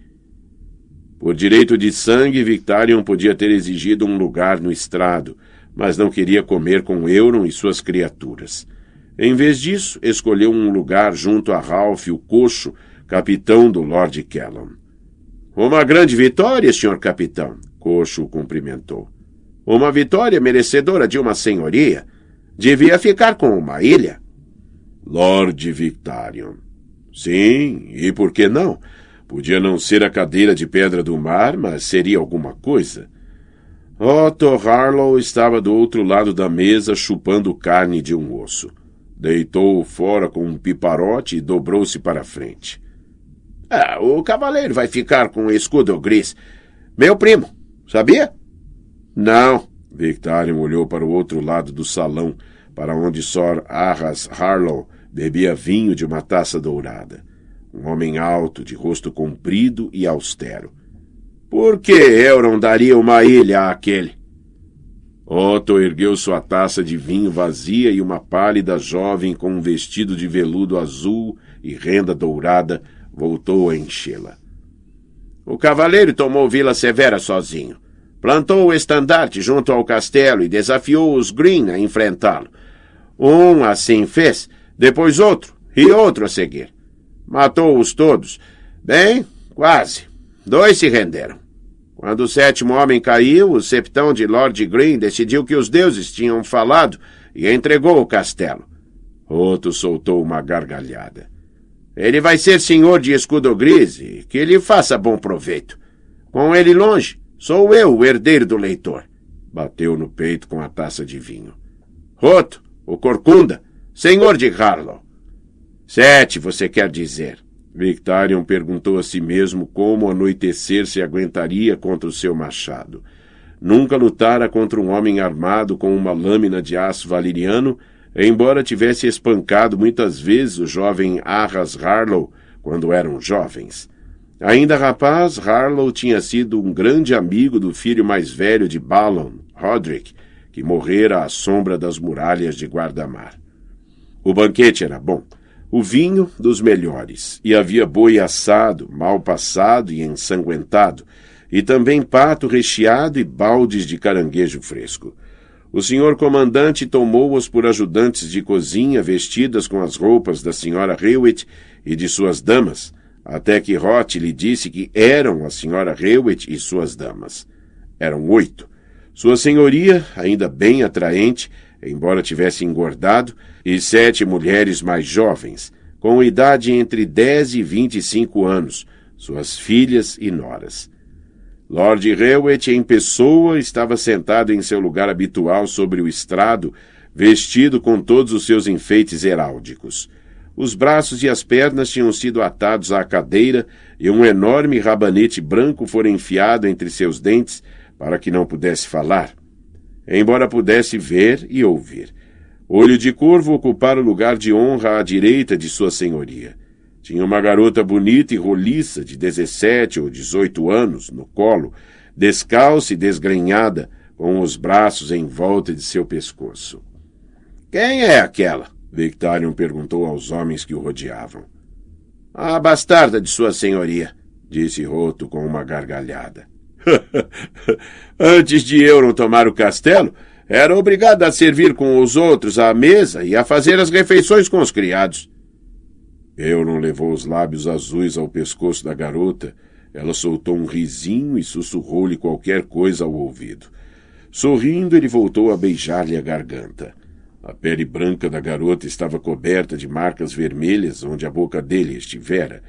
Por direito de sangue, Victarion podia ter exigido um lugar no estrado, mas não queria comer com Euron e suas criaturas. Em vez disso, escolheu um lugar junto a Ralph, o coxo, capitão do Lord Kellon. Uma grande vitória, senhor capitão, Coxo o cumprimentou. Uma vitória merecedora de uma senhoria. Devia ficar com uma ilha. Lord Victarion. Sim, e por que não? Podia não ser a cadeira de pedra do mar, mas seria alguma coisa. Otto Harlow estava do outro lado da mesa chupando carne de um osso. Deitou fora com um piparote e dobrou-se para frente. Ah, o cavaleiro vai ficar com o escudo gris. Meu primo, sabia? Não. Victarion olhou para o outro lado do salão, para onde Sor Arras Harlow bebia vinho de uma taça dourada. Um homem alto, de rosto comprido e austero. Por que Euron daria uma ilha àquele? Otto ergueu sua taça de vinho vazia e uma pálida jovem com um vestido de veludo azul e renda dourada voltou a enchê-la. O cavaleiro tomou Vila Severa sozinho. Plantou o estandarte junto ao castelo e desafiou os Green a enfrentá-lo. Um assim fez, depois outro e outro a seguir. Matou-os todos. Bem, quase. Dois se renderam. Quando o sétimo homem caiu, o septão de Lord Green decidiu que os deuses tinham falado e entregou o castelo. Outro soltou uma gargalhada. Ele vai ser senhor de escudo gris e que lhe faça bom proveito. Com ele longe, sou eu o herdeiro do leitor. Bateu no peito com a taça de vinho. Roto, o corcunda, senhor de Harlow. Sete, você quer dizer. Victarion perguntou a si mesmo como anoitecer se aguentaria contra o seu machado. Nunca lutara contra um homem armado com uma lâmina de aço valeriano embora tivesse espancado muitas vezes o jovem Arras Harlow quando eram jovens. Ainda rapaz, Harlow tinha sido um grande amigo do filho mais velho de Balon, Roderick, que morrera à sombra das muralhas de Guardamar. O banquete era bom, o vinho dos melhores, e havia boi assado, mal passado e ensanguentado, e também pato recheado e baldes de caranguejo fresco. O senhor comandante tomou-os por ajudantes de cozinha vestidas com as roupas da senhora Hewitt e de suas damas, até que Roth lhe disse que eram a senhora Hewitt e suas damas. Eram oito. Sua senhoria, ainda bem atraente, embora tivesse engordado, e sete mulheres mais jovens, com idade entre dez e vinte e cinco anos, suas filhas e noras. Lord Hewitt, em pessoa, estava sentado em seu lugar habitual sobre o estrado, vestido com todos os seus enfeites heráldicos. Os braços e as pernas tinham sido atados à cadeira e um enorme rabanete branco fora enfiado entre seus dentes para que não pudesse falar, embora pudesse ver e ouvir. Olho de Corvo ocupara o lugar de honra à direita de sua senhoria. Tinha uma garota bonita e roliça, de 17 ou 18 anos, no colo, descalça e desgrenhada, com os braços em volta de seu pescoço. Quem é aquela? Victarion perguntou aos homens que o rodeavam. A bastarda de sua senhoria, disse Roto com uma gargalhada. Antes de Euron tomar o castelo, era obrigada a servir com os outros à mesa e a fazer as refeições com os criados. Euron levou os lábios azuis ao pescoço da garota. Ela soltou um risinho e sussurrou-lhe qualquer coisa ao ouvido. Sorrindo, ele voltou a beijar-lhe a garganta. A pele branca da garota estava coberta de marcas vermelhas onde a boca dele estivera.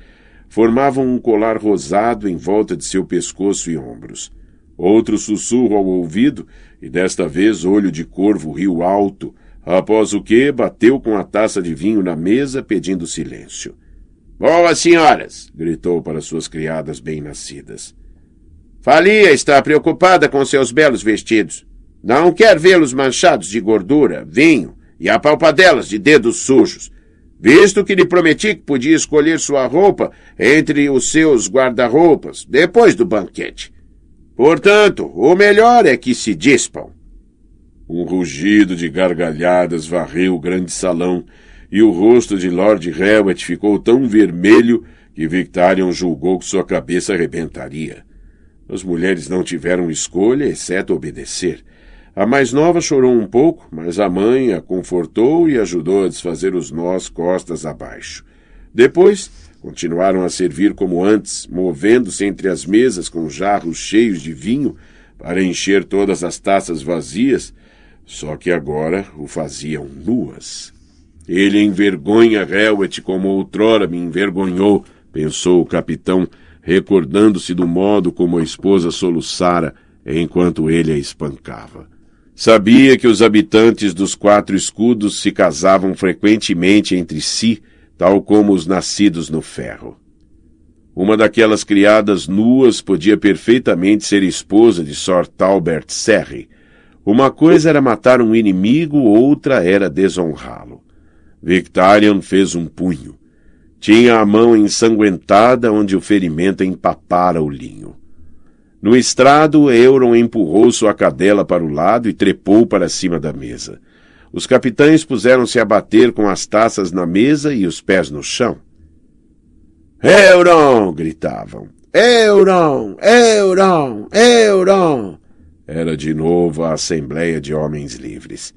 Formavam um colar rosado em volta de seu pescoço e ombros. Outro sussurro ao ouvido, e desta vez olho de corvo riu alto, após o que bateu com a taça de vinho na mesa, pedindo silêncio. Boas senhoras! gritou para suas criadas bem-nascidas. Falia está preocupada com seus belos vestidos. Não quer vê-los manchados de gordura, vinho e apalpadelas de dedos sujos, visto que lhe prometi que podia escolher sua roupa entre os seus guarda-roupas depois do banquete. Portanto, o melhor é que se dispam. Um rugido de gargalhadas varreu o grande salão e o rosto de Lord Hewett ficou tão vermelho que Victarion julgou que sua cabeça arrebentaria. As mulheres não tiveram escolha, exceto obedecer. A mais nova chorou um pouco, mas a mãe a confortou e ajudou a desfazer os nós costas abaixo. Depois, continuaram a servir como antes, movendo-se entre as mesas com jarros cheios de vinho para encher todas as taças vazias, só que agora o faziam nuas. Ele envergonha Helwet como outrora me envergonhou, pensou o capitão, recordando-se do modo como a esposa soluçara enquanto ele a espancava. Sabia que os habitantes dos quatro escudos se casavam frequentemente entre si, tal como os nascidos no ferro. Uma daquelas criadas nuas podia perfeitamente ser esposa de Sir Talbert Serry. Uma coisa era matar um inimigo, outra era desonrá-lo. Victarion fez um punho. Tinha a mão ensanguentada onde o ferimento empapara o linho. No estrado, Euron empurrou sua cadela para o lado e trepou para cima da mesa. Os capitães puseram-se a bater com as taças na mesa e os pés no chão. Euron! gritavam. Euron! Euron! Euron! Era de novo a Assembleia de Homens Livres.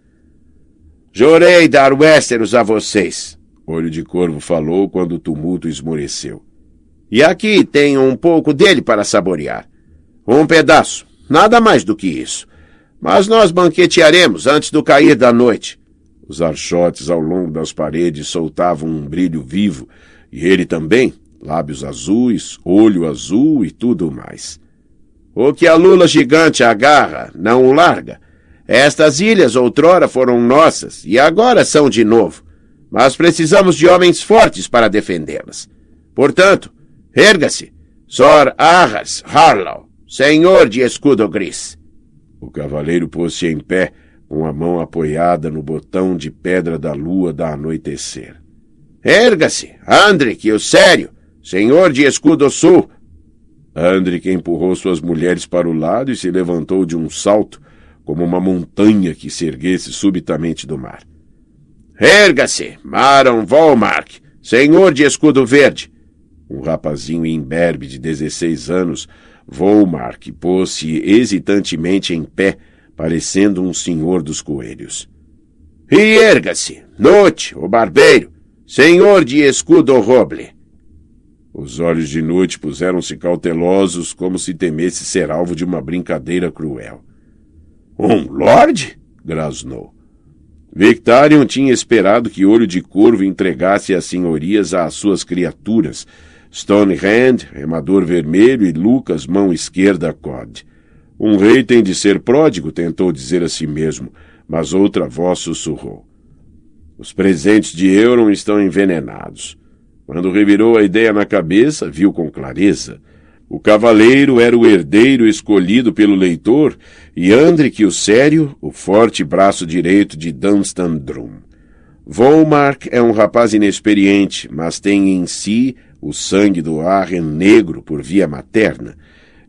Jurei dar Westeros a vocês, Olho de Corvo falou quando o tumulto esmoreceu. E aqui tenho um pouco dele para saborear. Um pedaço, nada mais do que isso. Mas nós banquetearemos antes do cair da noite. Os archotes ao longo das paredes soltavam um brilho vivo, e ele também, lábios azuis, olho azul e tudo mais. O que a lula gigante agarra, não o larga. Estas ilhas outrora foram nossas e agora são de novo. Mas precisamos de homens fortes para defendê-las. Portanto, erga-se, Sor Arras Harlow, Senhor de Escudo Gris. O cavaleiro pôs-se em pé, com a mão apoiada no botão de pedra da lua da anoitecer. Erga-se, Andric, o sério, senhor de Escudo Sul. Andric empurrou suas mulheres para o lado e se levantou de um salto, como uma montanha que se erguesse subitamente do mar. Erga-se, Maron Volmark, senhor de Escudo Verde. Um rapazinho imberbe de dezesseis anos Volmark pôs-se hesitantemente em pé, parecendo um senhor dos coelhos. E erga-se, Note, o barbeiro, senhor de escudo roble. Os olhos de Noite puseram-se cautelosos, como se temesse ser alvo de uma brincadeira cruel. Um lorde? grasnou. Victarion tinha esperado que Olho de Corvo entregasse as senhorias às suas criaturas, Stonehand, remador vermelho, e Lucas, mão esquerda, Cod. Um rei tem de ser pródigo, tentou dizer a si mesmo, mas outra voz sussurrou. Os presentes de Euron estão envenenados. Quando revirou a ideia na cabeça, viu com clareza. O cavaleiro era o herdeiro escolhido pelo leitor e Andric o Sério, o forte braço direito de Dunstan Drum. Volmark é um rapaz inexperiente, mas tem em si o sangue do Arren negro por via materna,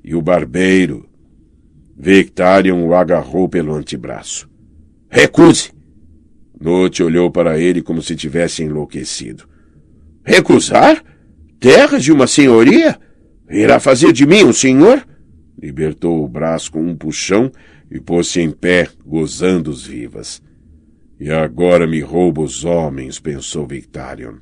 e o barbeiro. Victarion o agarrou pelo antebraço. Recuse! Note olhou para ele como se tivesse enlouquecido. Recusar? Terra de uma senhoria? Irá fazer de mim um senhor? Libertou o braço com um puxão e pôs-se em pé, gozando os vivas. E agora me rouba os homens, pensou Victarion.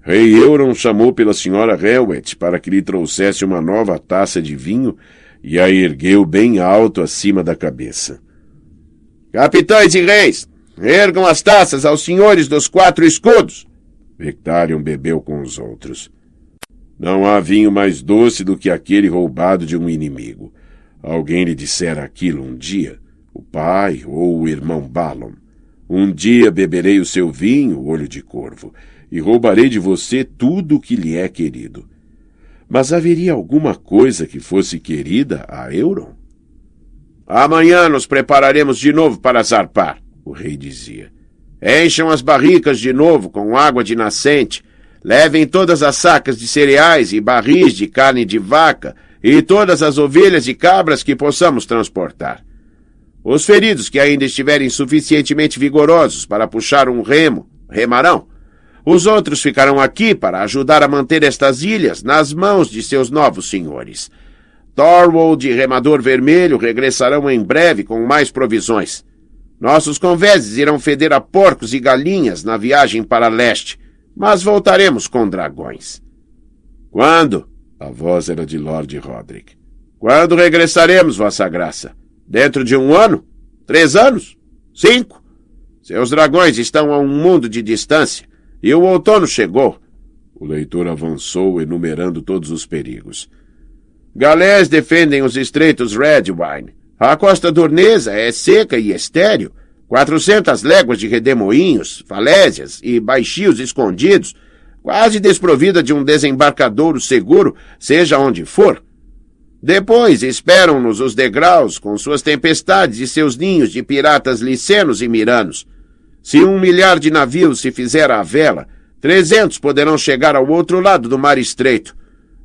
Rei Euron chamou pela senhora Helwet para que lhe trouxesse uma nova taça de vinho e a ergueu bem alto acima da cabeça. Capitães e reis, ergam as taças aos senhores dos quatro escudos! Victarion bebeu com os outros. Não há vinho mais doce do que aquele roubado de um inimigo. Alguém lhe dissera aquilo um dia, o pai ou o irmão Balon. Um dia beberei o seu vinho, olho de corvo, e roubarei de você tudo o que lhe é querido. Mas haveria alguma coisa que fosse querida a Euron? Amanhã nos prepararemos de novo para zarpar, o rei dizia. Encham as barricas de novo com água de nascente, levem todas as sacas de cereais e barris de carne de vaca e todas as ovelhas e cabras que possamos transportar. Os feridos que ainda estiverem suficientemente vigorosos para puxar um remo, remarão. Os outros ficarão aqui para ajudar a manter estas ilhas nas mãos de seus novos senhores. Thorwald e Remador Vermelho regressarão em breve com mais provisões. Nossos convéses irão feder a porcos e galinhas na viagem para leste, mas voltaremos com dragões. Quando? A voz era de Lord Roderick. Quando regressaremos, Vossa Graça? Dentro de um ano? Três anos? Cinco? Seus dragões estão a um mundo de distância e o outono chegou. O leitor avançou, enumerando todos os perigos. Galés defendem os estreitos Redwine. A costa dornesa é seca e estéril. Quatrocentas léguas de redemoinhos, falésias e baixios escondidos quase desprovida de um desembarcadouro seguro, seja onde for. Depois esperam-nos os degraus com suas tempestades e seus ninhos de piratas licenos e miranos. Se um milhar de navios se fizer à vela, trezentos poderão chegar ao outro lado do mar estreito.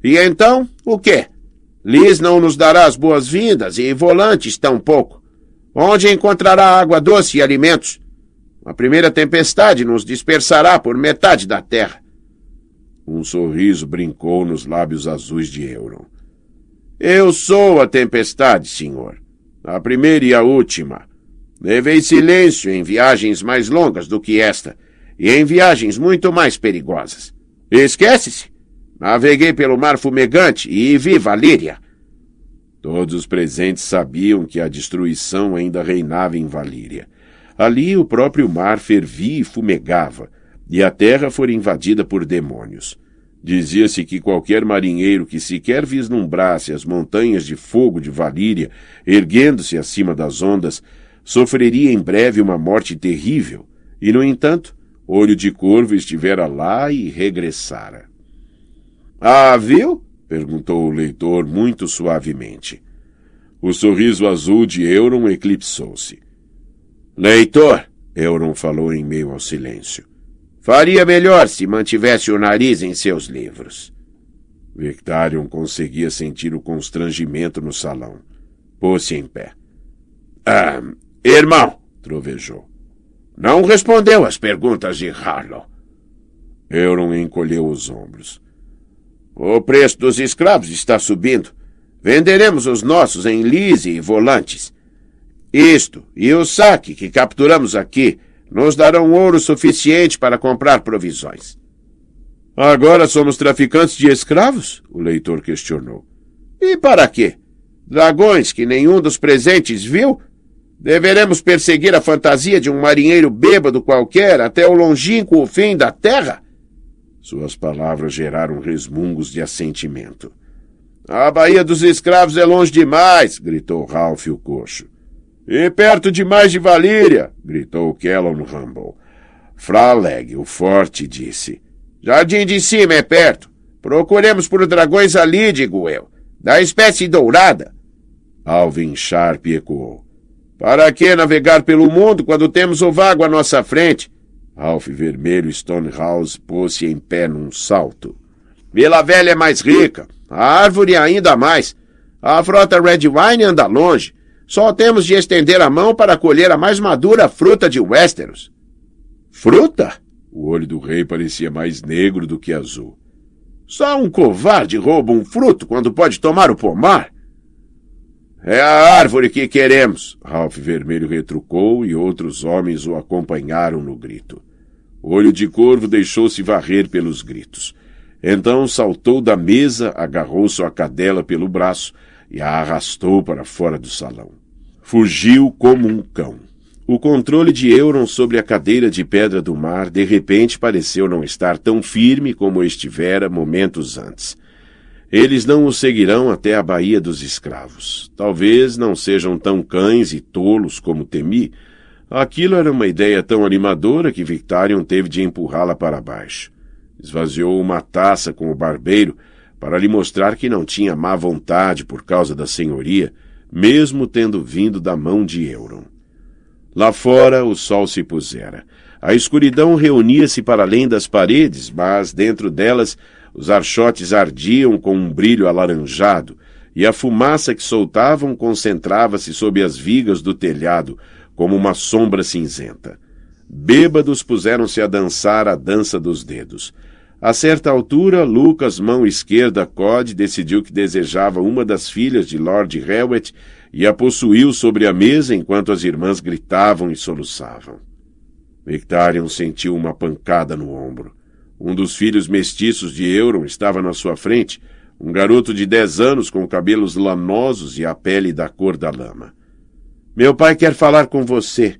E então, o quê? Lis não nos dará as boas-vindas e volantes tampouco. Onde encontrará água doce e alimentos? A primeira tempestade nos dispersará por metade da terra. Um sorriso brincou nos lábios azuis de Euron. Eu sou a tempestade, senhor. A primeira e a última. Levei silêncio em viagens mais longas do que esta, e em viagens muito mais perigosas. Esquece-se? Naveguei pelo mar fumegante e vi Valíria. Todos os presentes sabiam que a destruição ainda reinava em Valíria. Ali o próprio mar fervia e fumegava, e a terra fora invadida por demônios. Dizia-se que qualquer marinheiro que sequer vislumbrasse as montanhas de fogo de Valíria, erguendo-se acima das ondas, sofreria em breve uma morte terrível, e, no entanto, Olho de Corvo estivera lá e regressara. Ah, viu? perguntou o leitor muito suavemente. O sorriso azul de Euron eclipsou-se. Leitor, Euron falou em meio ao silêncio. Faria melhor se mantivesse o nariz em seus livros. Victarion conseguia sentir o constrangimento no salão. Pôs-se em pé. Ah, irmão, trovejou. Não respondeu às perguntas de Harlow. Euron encolheu os ombros. O preço dos escravos está subindo. Venderemos os nossos em lise e volantes. Isto e o saque que capturamos aqui nos darão ouro suficiente para comprar provisões. Agora somos traficantes de escravos? O leitor questionou. E para quê? Dragões que nenhum dos presentes viu? Deveremos perseguir a fantasia de um marinheiro bêbado qualquer até o longínquo fim da terra? Suas palavras geraram resmungos de assentimento. A Baía dos Escravos é longe demais, gritou Ralph o coxo. E perto demais de Valíria! gritou Kellon Rumble. Fraleg, o forte, disse. Jardim de cima é perto. Procuremos por dragões ali, digo eu. Da espécie dourada. Alvin Sharp ecoou. Para que navegar pelo mundo quando temos o vago à nossa frente? Ralph Vermelho Stonehouse pôs-se em pé num salto. Vila Velha é mais rica. A árvore ainda mais. A frota Red Wine anda longe. Só temos de estender a mão para colher a mais madura fruta de Westeros. Fruta? O olho do rei parecia mais negro do que azul. Só um covarde rouba um fruto quando pode tomar o pomar. É a árvore que queremos, Ralph Vermelho retrucou e outros homens o acompanharam no grito. Olho de Corvo deixou-se varrer pelos gritos. Então saltou da mesa, agarrou sua cadela pelo braço e a arrastou para fora do salão. Fugiu como um cão. O controle de Euron sobre a cadeira de pedra do mar de repente pareceu não estar tão firme como estivera momentos antes. Eles não o seguirão até a Baía dos Escravos. Talvez não sejam tão cães e tolos como temi. Aquilo era uma ideia tão animadora que Victarion teve de empurrá-la para baixo. Esvaziou uma taça com o barbeiro para lhe mostrar que não tinha má vontade por causa da senhoria, mesmo tendo vindo da mão de Euron. Lá fora o sol se pusera. A escuridão reunia-se para além das paredes, mas dentro delas os archotes ardiam com um brilho alaranjado, e a fumaça que soltavam concentrava-se sob as vigas do telhado, como uma sombra cinzenta. Bêbados puseram-se a dançar a dança dos dedos. A certa altura, Lucas, mão esquerda Cod, decidiu que desejava uma das filhas de Lord Hewett e a possuiu sobre a mesa enquanto as irmãs gritavam e soluçavam. Victarion sentiu uma pancada no ombro. Um dos filhos mestiços de Euron estava na sua frente, um garoto de dez anos com cabelos lanosos e a pele da cor da lama. Meu pai quer falar com você.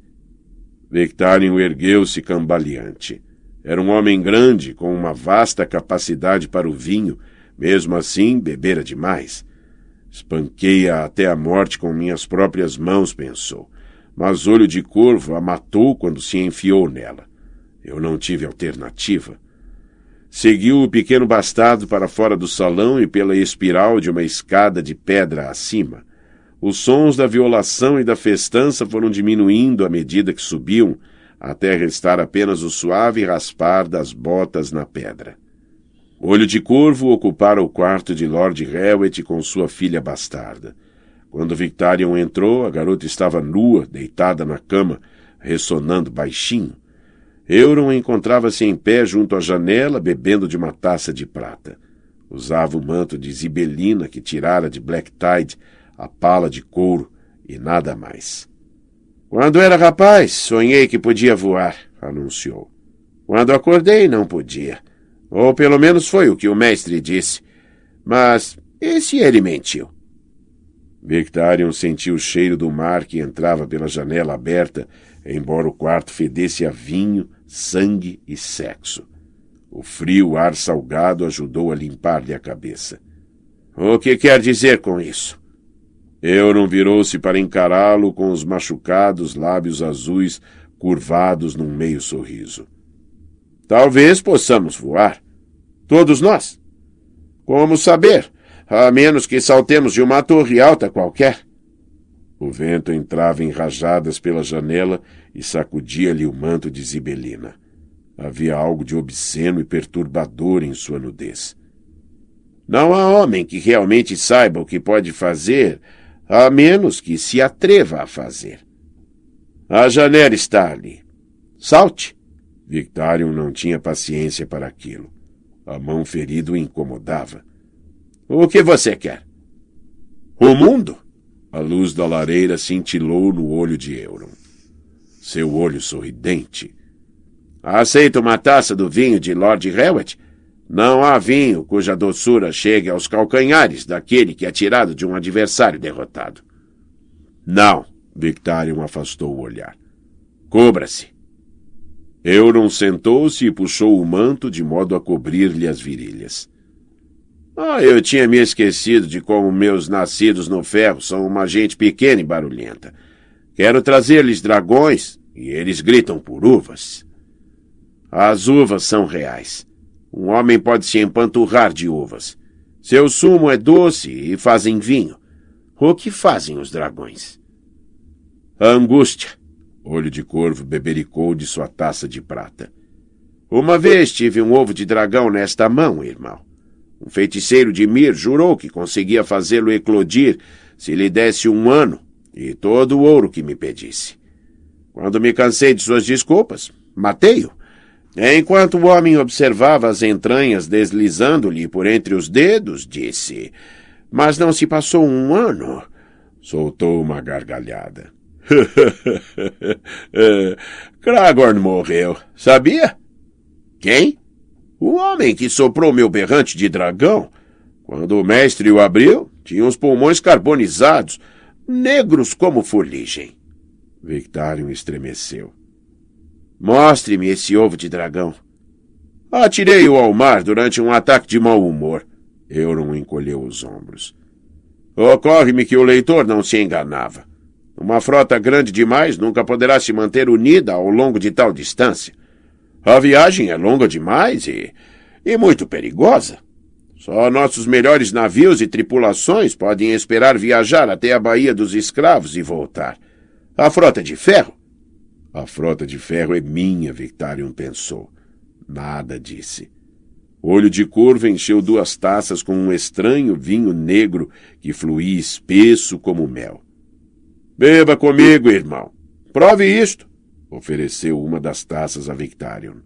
Victarion ergueu-se cambaleante. Era um homem grande, com uma vasta capacidade para o vinho, mesmo assim bebera demais. Espanquei-a até a morte com minhas próprias mãos, pensou. Mas Olho de Corvo a matou quando se enfiou nela. Eu não tive alternativa. Seguiu o pequeno bastardo para fora do salão e pela espiral de uma escada de pedra acima. Os sons da violação e da festança foram diminuindo à medida que subiam, até restar apenas o suave raspar das botas na pedra. Olho de Corvo ocupara o quarto de Lord Hewett com sua filha bastarda. Quando Victarion entrou, a garota estava nua, deitada na cama, ressonando baixinho. Euron encontrava-se em pé junto à janela, bebendo de uma taça de prata. Usava o manto de zibelina que tirara de Black Tide, a pala de couro e nada mais. Quando era rapaz, sonhei que podia voar, anunciou. Quando acordei, não podia. Ou pelo menos foi o que o mestre disse. Mas e se ele mentiu? Victarion sentiu o cheiro do mar que entrava pela janela aberta, embora o quarto fedesse a vinho, sangue e sexo. O frio ar salgado ajudou a limpar-lhe a cabeça. O que quer dizer com isso? Euron virou-se para encará-lo com os machucados lábios azuis curvados num meio sorriso. Talvez possamos voar. Todos nós. Como saber? A menos que saltemos de uma torre alta qualquer. O vento entrava em rajadas pela janela e sacudia-lhe o manto de zibelina. Havia algo de obsceno e perturbador em sua nudez. Não há homem que realmente saiba o que pode fazer, a menos que se atreva a fazer. A janela está ali. Salte. Victarion não tinha paciência para aquilo. A mão ferida o incomodava. O que você quer? O mundo? A luz da lareira cintilou no olho de Euron. Seu olho sorridente. Aceita uma taça do vinho de Lord Hewett? Não há vinho cuja doçura chegue aos calcanhares daquele que é tirado de um adversário derrotado. Não, Victarion afastou o olhar. Cubra-se. Euron sentou-se e puxou o manto de modo a cobrir-lhe as virilhas. Ah, eu tinha me esquecido de como meus nascidos no ferro são uma gente pequena e barulhenta. Quero trazer-lhes dragões e eles gritam por uvas. As uvas são reais. Um homem pode se empanturrar de uvas. Seu sumo é doce e fazem vinho. O que fazem os dragões? A angústia, Olho de Corvo bebericou de sua taça de prata. Uma vez tive um ovo de dragão nesta mão, irmão. Um feiticeiro de Mir jurou que conseguia fazê-lo eclodir se lhe desse um ano e todo o ouro que me pedisse. Quando me cansei de suas desculpas, matei-o. Enquanto o homem observava as entranhas deslizando-lhe por entre os dedos, disse: Mas não se passou um ano. Soltou uma gargalhada. Kragorn morreu, sabia? Quem? O homem que soprou meu berrante de dragão. Quando o mestre o abriu, tinha os pulmões carbonizados, negros como fuligem. Victarion estremeceu. Mostre-me esse ovo de dragão. Atirei-o ao mar durante um ataque de mau humor. Euron encolheu os ombros. Ocorre-me que o leitor não se enganava. Uma frota grande demais nunca poderá se manter unida ao longo de tal distância. A viagem é longa demais e, e muito perigosa. Só nossos melhores navios e tripulações podem esperar viajar até a Baía dos Escravos e voltar. A frota de ferro? A frota de ferro é minha, Victarion pensou. Nada disse. Olho de Corvo encheu duas taças com um estranho vinho negro que fluía espesso como mel. Beba comigo, irmão. Prove isto, ofereceu uma das taças a Victarion.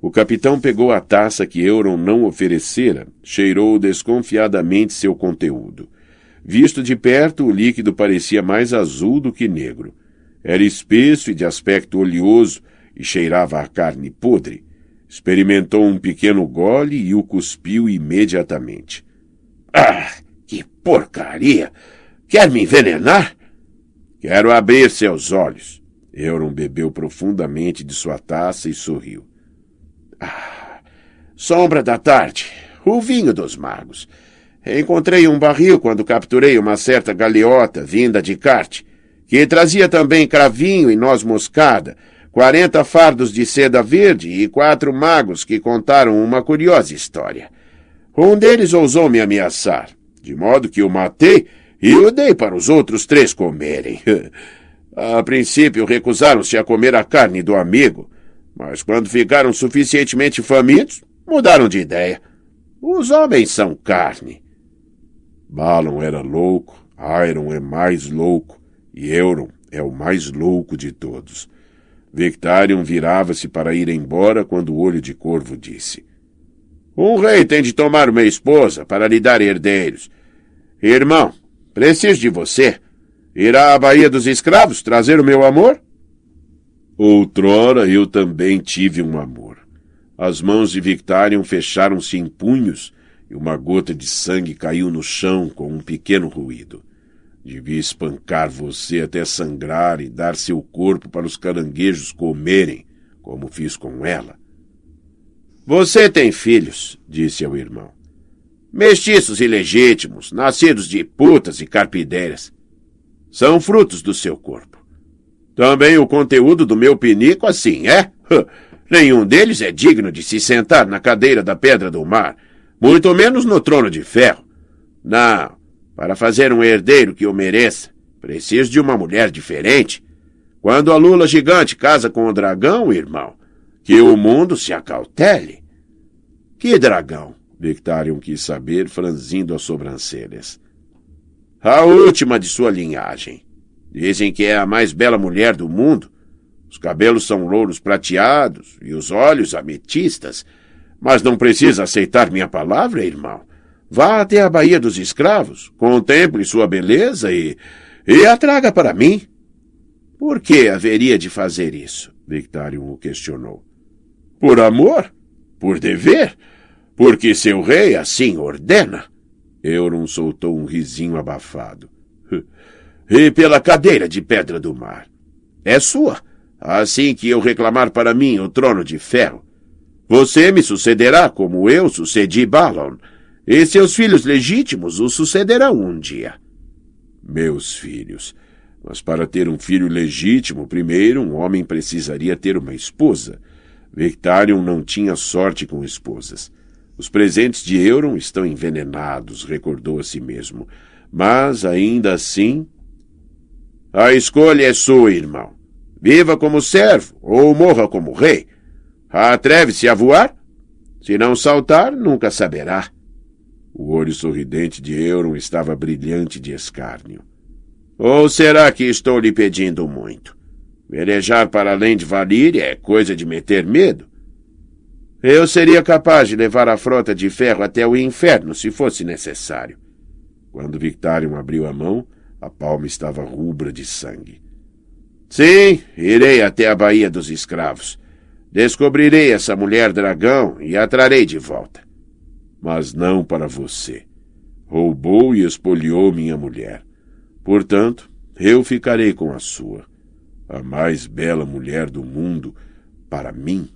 O capitão pegou a taça que Euron não oferecera, cheirou desconfiadamente seu conteúdo. Visto de perto, o líquido parecia mais azul do que negro. Era espesso e de aspecto oleoso e cheirava a carne podre. Experimentou um pequeno gole e o cuspiu imediatamente. Ah, que porcaria! Quer me envenenar? Quero abrir seus olhos. Euron bebeu profundamente de sua taça e sorriu. Ah, sombra da tarde, o vinho dos magos. Encontrei um barril quando capturei uma certa galeota vinda de Carte, que trazia também cravinho e noz moscada, quarenta fardos de seda verde e quatro magos que contaram uma curiosa história. Um deles ousou me ameaçar, de modo que o matei e o dei para os outros três comerem. A princípio recusaram-se a comer a carne do amigo, mas quando ficaram suficientemente famintos, mudaram de ideia. Os homens são carne. Balon era louco, Iron é mais louco, e Euron é o mais louco de todos. Victarion virava-se para ir embora quando o olho de corvo disse: Um rei tem de tomar uma esposa para lhe dar herdeiros. Irmão, preciso de você. Irá à Baía dos Escravos trazer o meu amor? Outrora eu também tive um amor. As mãos de Victarion fecharam-se em punhos e uma gota de sangue caiu no chão com um pequeno ruído. Devia espancar você até sangrar e dar seu corpo para os caranguejos comerem, como fiz com ela. Você tem filhos, disse ao irmão. Mestiços ilegítimos, nascidos de putas e carpideiras. São frutos do seu corpo. Também o conteúdo do meu pinico assim é? Nenhum deles é digno de se sentar na cadeira da pedra do mar, muito menos no trono de ferro. Não, para fazer um herdeiro que o mereça, preciso de uma mulher diferente. Quando a lula gigante casa com o dragão, irmão, que o mundo se acautele. Que dragão? Victarion quis saber, franzindo as sobrancelhas. A última de sua linhagem. Dizem que é a mais bela mulher do mundo. Os cabelos são louros prateados e os olhos ametistas. Mas não precisa aceitar minha palavra, irmão. Vá até a Baía dos Escravos, contemple sua beleza e. e a traga para mim. Por que haveria de fazer isso? Victarion o questionou. Por amor? Por dever? Porque seu rei assim ordena? Euron soltou um risinho abafado. E pela cadeira de pedra do mar. É sua. Assim que eu reclamar para mim o trono de ferro. Você me sucederá como eu sucedi Balon e seus filhos legítimos o sucederão um dia. Meus filhos. Mas para ter um filho legítimo, primeiro um homem precisaria ter uma esposa. Victarion não tinha sorte com esposas. Os presentes de Euron estão envenenados, recordou a si mesmo. Mas, ainda assim. A escolha é sua, irmão. Viva como servo ou morra como rei. Atreve-se a voar? Se não saltar, nunca saberá. O olho sorridente de Euron estava brilhante de escárnio. Ou será que estou lhe pedindo muito? Velejar para além de Valíria é coisa de meter medo. Eu seria capaz de levar a frota de ferro até o inferno se fosse necessário. Quando Victarion abriu a mão, A palma estava rubra de sangue. Sim, irei até a Baía dos Escravos. Descobrirei essa mulher dragão e a trarei de volta. Mas não para você. Roubou e espoliou minha mulher. Portanto, eu ficarei com a sua. A mais bela mulher do mundo, para mim,